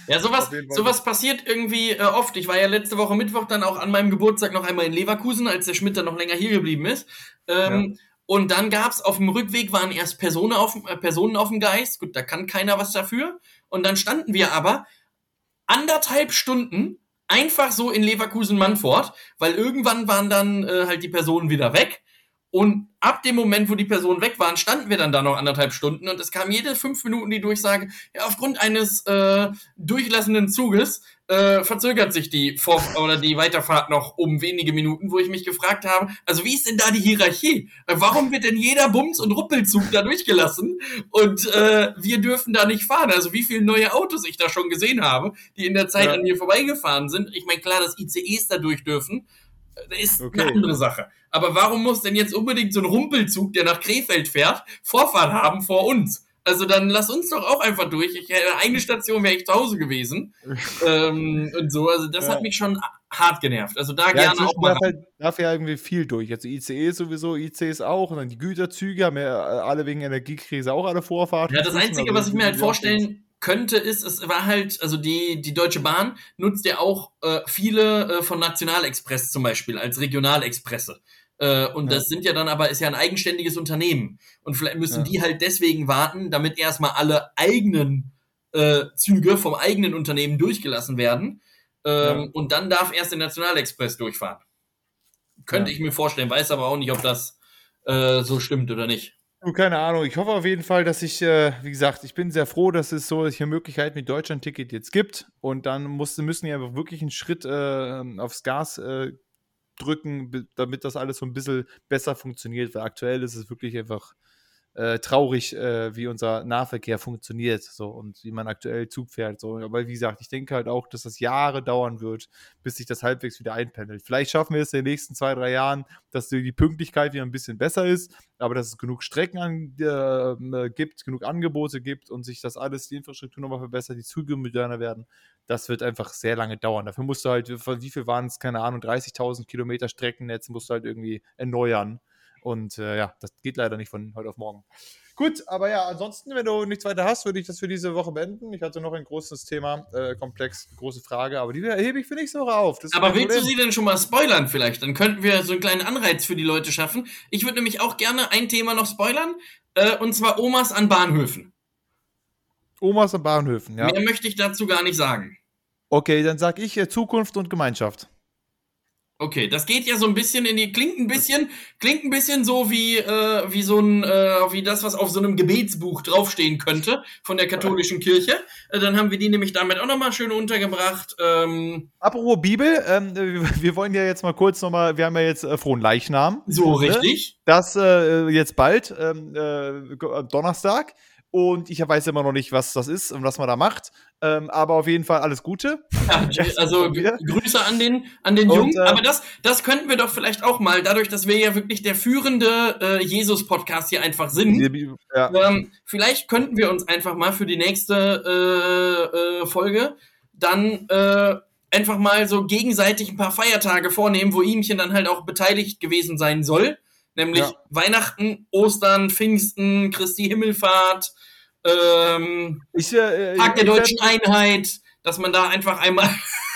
Ja, sowas, sowas passiert irgendwie äh, oft. Ich war ja letzte Woche Mittwoch dann auch an meinem Geburtstag noch einmal in Leverkusen, als der Schmidt dann noch länger hier geblieben ist. Ähm, ja. Und dann gab es auf dem Rückweg waren erst Personen auf, äh, Personen auf dem Geist. Gut, da kann keiner was dafür. Und dann standen wir aber anderthalb Stunden einfach so in Leverkusen-Mannfort, weil irgendwann waren dann äh, halt die Personen wieder weg. Und ab dem Moment, wo die Personen weg waren, standen wir dann da noch anderthalb Stunden und es kam jede fünf Minuten die Durchsage, ja, aufgrund eines äh, durchlassenden Zuges äh, verzögert sich die Vor oder die Weiterfahrt noch um wenige Minuten, wo ich mich gefragt habe, also wie ist denn da die Hierarchie? Warum wird denn jeder Bums- und Ruppelzug da durchgelassen und äh, wir dürfen da nicht fahren? Also wie viele neue Autos ich da schon gesehen habe, die in der Zeit ja. an mir vorbeigefahren sind. Ich meine, klar, dass ICEs da durch dürfen, äh, ist okay. eine andere Sache. Aber warum muss denn jetzt unbedingt so ein Rumpelzug, der nach Krefeld fährt, Vorfahrt haben vor uns? Also dann lass uns doch auch einfach durch. Ich hätte eine Station wäre ich zu Hause gewesen. ähm, und so. Also das ja. hat mich schon hart genervt. Also da ja, gerne auch mal. Darf, halt, darf ja irgendwie viel durch. Also ICE sowieso, ICs auch. Und dann die Güterzüge haben ja alle wegen Energiekrise auch alle Vorfahrten. Ja, das Einzige, also was ich mir halt vorstellen könnte, ist, es war halt, also die, die Deutsche Bahn nutzt ja auch äh, viele äh, von Nationalexpress zum Beispiel als Regionalexpresse. Äh, und ja. das sind ja dann aber, ist ja ein eigenständiges Unternehmen. Und vielleicht müssen ja. die halt deswegen warten, damit erstmal alle eigenen äh, Züge vom eigenen Unternehmen durchgelassen werden. Ähm, ja. Und dann darf erst der Nationalexpress durchfahren. Könnte ich mir vorstellen, weiß aber auch nicht, ob das äh, so stimmt oder nicht. Keine Ahnung. Ich hoffe auf jeden Fall, dass ich, äh, wie gesagt, ich bin sehr froh, dass es solche Möglichkeiten mit Deutschland-Ticket jetzt gibt. Und dann musste, müssen die einfach wirklich einen Schritt äh, aufs Gas äh, drücken, damit das alles so ein bisschen besser funktioniert. Weil aktuell ist es wirklich einfach äh, traurig, äh, wie unser Nahverkehr funktioniert so und wie man aktuell Zug fährt. So. Aber wie gesagt, ich denke halt auch, dass das Jahre dauern wird, bis sich das halbwegs wieder einpendelt. Vielleicht schaffen wir es in den nächsten zwei, drei Jahren, dass die Pünktlichkeit wieder ein bisschen besser ist, aber dass es genug Strecken an, äh, gibt, genug Angebote gibt und sich das alles, die Infrastruktur nochmal verbessert, die Züge moderner werden, das wird einfach sehr lange dauern. Dafür musst du halt, wie viel waren es, keine Ahnung, 30.000 Kilometer Streckennetz musst du halt irgendwie erneuern. Und äh, ja, das geht leider nicht von heute auf morgen. Gut, aber ja, ansonsten, wenn du nichts weiter hast, würde ich das für diese Woche beenden. Ich hatte noch ein großes Thema, äh, komplex, große Frage, aber die hebe ich für nächste Woche auf. aber willst du sie denn schon mal spoilern vielleicht? Dann könnten wir so einen kleinen Anreiz für die Leute schaffen. Ich würde nämlich auch gerne ein Thema noch spoilern, äh, und zwar Omas an Bahnhöfen. Omas an Bahnhöfen, ja. Mehr möchte ich dazu gar nicht sagen. Okay, dann sag ich äh, Zukunft und Gemeinschaft. Okay, das geht ja so ein bisschen in die, klingt ein bisschen, klingt ein bisschen so wie, äh, wie so ein, äh, wie das, was auf so einem Gebetsbuch draufstehen könnte von der katholischen Kirche. Äh, dann haben wir die nämlich damit auch nochmal schön untergebracht. Ähm, Apropos Bibel, ähm, wir wollen ja jetzt mal kurz nochmal, wir haben ja jetzt äh, frohen Leichnam. So, ne? richtig. Das äh, jetzt bald, ähm, äh, Donnerstag. Und ich weiß immer noch nicht, was das ist und was man da macht. Ähm, aber auf jeden Fall alles Gute. Ja, also Grüße an den, an den und, Jungen. Äh, aber das, das könnten wir doch vielleicht auch mal, dadurch, dass wir ja wirklich der führende äh, Jesus-Podcast hier einfach sind. Ja. Ähm, vielleicht könnten wir uns einfach mal für die nächste äh, äh, Folge dann äh, einfach mal so gegenseitig ein paar Feiertage vornehmen, wo ihmchen dann halt auch beteiligt gewesen sein soll. Nämlich ja. Weihnachten, Ostern, Pfingsten, Christi Himmelfahrt, ähm, ich, äh, Tag der deutschen Einheit, dass man da einfach einmal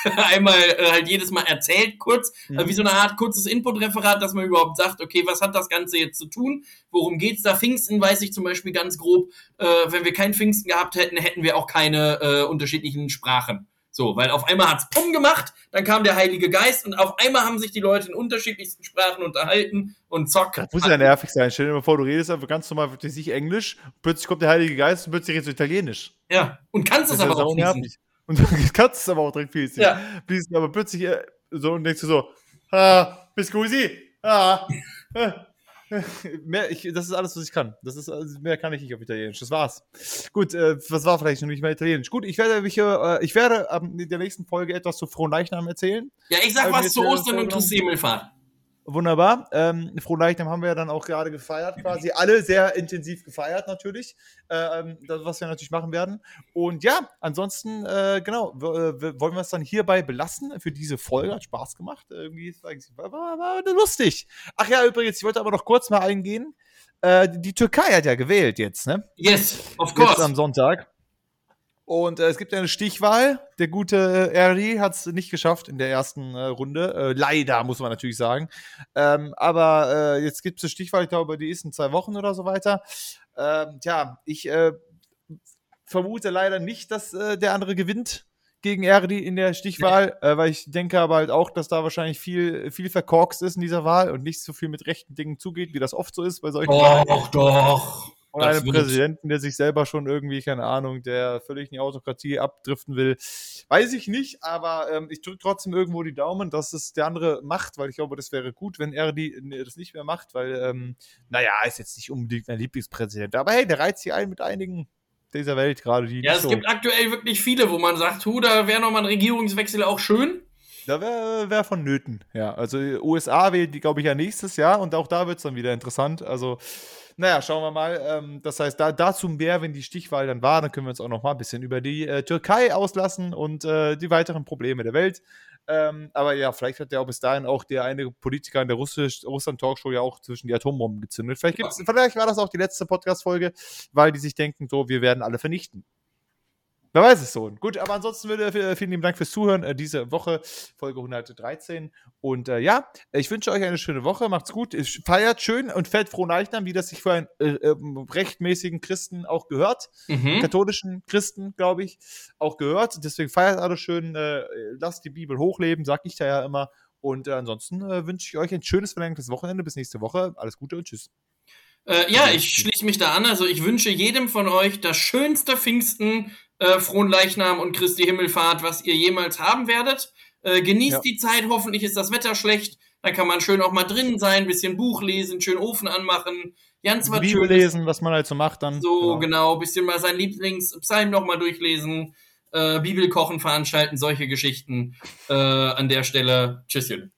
einmal äh, halt jedes Mal erzählt, kurz, mhm. äh, wie so eine Art kurzes Input-Referat, dass man überhaupt sagt, okay, was hat das Ganze jetzt zu tun? Worum geht's da? Pfingsten weiß ich zum Beispiel ganz grob, äh, wenn wir kein Pfingsten gehabt hätten, hätten wir auch keine äh, unterschiedlichen Sprachen. So, weil auf einmal hat's Pum gemacht, dann kam der Heilige Geist und auf einmal haben sich die Leute in unterschiedlichsten Sprachen unterhalten und zock. Das muss ja nervig sein. Stell dir mal vor, du redest einfach ganz normal für sich Englisch, plötzlich kommt der Heilige Geist und plötzlich redest du Italienisch. Ja, und kannst es aber auch nervig. Und du kannst es aber auch direkt fließen. Ja. Fließen, aber plötzlich äh, so und denkst du so, ah, bis ah, mehr, ich, das ist alles, was ich kann. Das ist, also mehr kann ich nicht auf Italienisch. Das war's. Gut, äh, was war vielleicht noch nicht mehr Italienisch? Gut, ich werde mich, äh, ich werde ähm, in der nächsten Folge etwas zu Frohen Leichnam erzählen. Ja, ich sag was zu Ostern und Christi Himmelfahrt. Wunderbar. Ähm, Frohen Leichnam haben wir ja dann auch gerade gefeiert, quasi alle sehr intensiv gefeiert natürlich, ähm, das, was wir natürlich machen werden. Und ja, ansonsten, äh, genau, äh, wollen wir es dann hierbei belassen für diese Folge. Hat Spaß gemacht. Irgendwie war, war, war lustig. Ach ja, übrigens, ich wollte aber noch kurz mal eingehen. Äh, die Türkei hat ja gewählt jetzt, ne? Yes, of course. Jetzt am Sonntag. Und äh, es gibt eine Stichwahl. Der gute äh, RD hat es nicht geschafft in der ersten äh, Runde. Äh, leider, muss man natürlich sagen. Ähm, aber äh, jetzt gibt es eine Stichwahl, ich glaube, die ist in zwei Wochen oder so weiter. Ähm, tja, ich äh, vermute leider nicht, dass äh, der andere gewinnt gegen Erdi in der Stichwahl, äh, weil ich denke aber halt auch, dass da wahrscheinlich viel, viel verkorkst ist in dieser Wahl und nicht so viel mit rechten Dingen zugeht, wie das oft so ist bei solchen Doch, Wahlen. doch. Und einem Präsidenten, der sich selber schon irgendwie, keine Ahnung, der völlig in die Autokratie abdriften will. Weiß ich nicht, aber ähm, ich drücke trotzdem irgendwo die Daumen, dass es der andere macht, weil ich glaube, das wäre gut, wenn er die, das nicht mehr macht, weil, ähm, naja, ist jetzt nicht unbedingt mein Lieblingspräsident. Aber hey, der reizt sich ein mit einigen dieser Welt gerade. Die ja, es so gibt aktuell wirklich viele, wo man sagt, hu, da wäre nochmal ein Regierungswechsel auch schön. Da wäre wär vonnöten, ja. Also USA wählt die, glaube ich, ja nächstes Jahr und auch da wird es dann wieder interessant. Also naja, schauen wir mal. Ähm, das heißt, da, dazu mehr, wenn die Stichwahl dann war, dann können wir uns auch noch mal ein bisschen über die äh, Türkei auslassen und äh, die weiteren Probleme der Welt. Ähm, aber ja, vielleicht hat ja auch bis dahin auch der eine Politiker in der Russland-Talkshow ja auch zwischen die Atombomben gezündet. Vielleicht, gibt's, vielleicht war das auch die letzte Podcast-Folge, weil die sich denken, so, wir werden alle vernichten. Wer weiß es so. Gut, aber ansonsten würde, äh, vielen lieben Dank fürs Zuhören äh, diese Woche, Folge 113. Und äh, ja, ich wünsche euch eine schöne Woche. Macht's gut. Feiert schön und fällt froh Leichnam, wie das sich für einen äh, äh, rechtmäßigen Christen auch gehört. Mhm. Katholischen Christen, glaube ich, auch gehört. Deswegen feiert alles schön. Äh, lasst die Bibel hochleben, sag ich da ja immer. Und ansonsten wünsche ich euch ein schönes verlängertes Wochenende. Bis nächste Woche. Alles Gute und tschüss. Äh, ja, ich schließe mich da an. Also ich wünsche jedem von euch das schönste Pfingsten äh, Frohen Leichnam und Christi Himmelfahrt, was ihr jemals haben werdet. Äh, genießt ja. die Zeit, hoffentlich ist das Wetter schlecht, Da kann man schön auch mal drin sein, bisschen Buch lesen, schön Ofen anmachen, ganz was Bibel Schönes. lesen, was man halt so macht dann. So, genau, genau bisschen mal sein Lieblingspsalm nochmal durchlesen, äh, Bibelkochen veranstalten, solche Geschichten. Äh, an der Stelle, tschüsschen.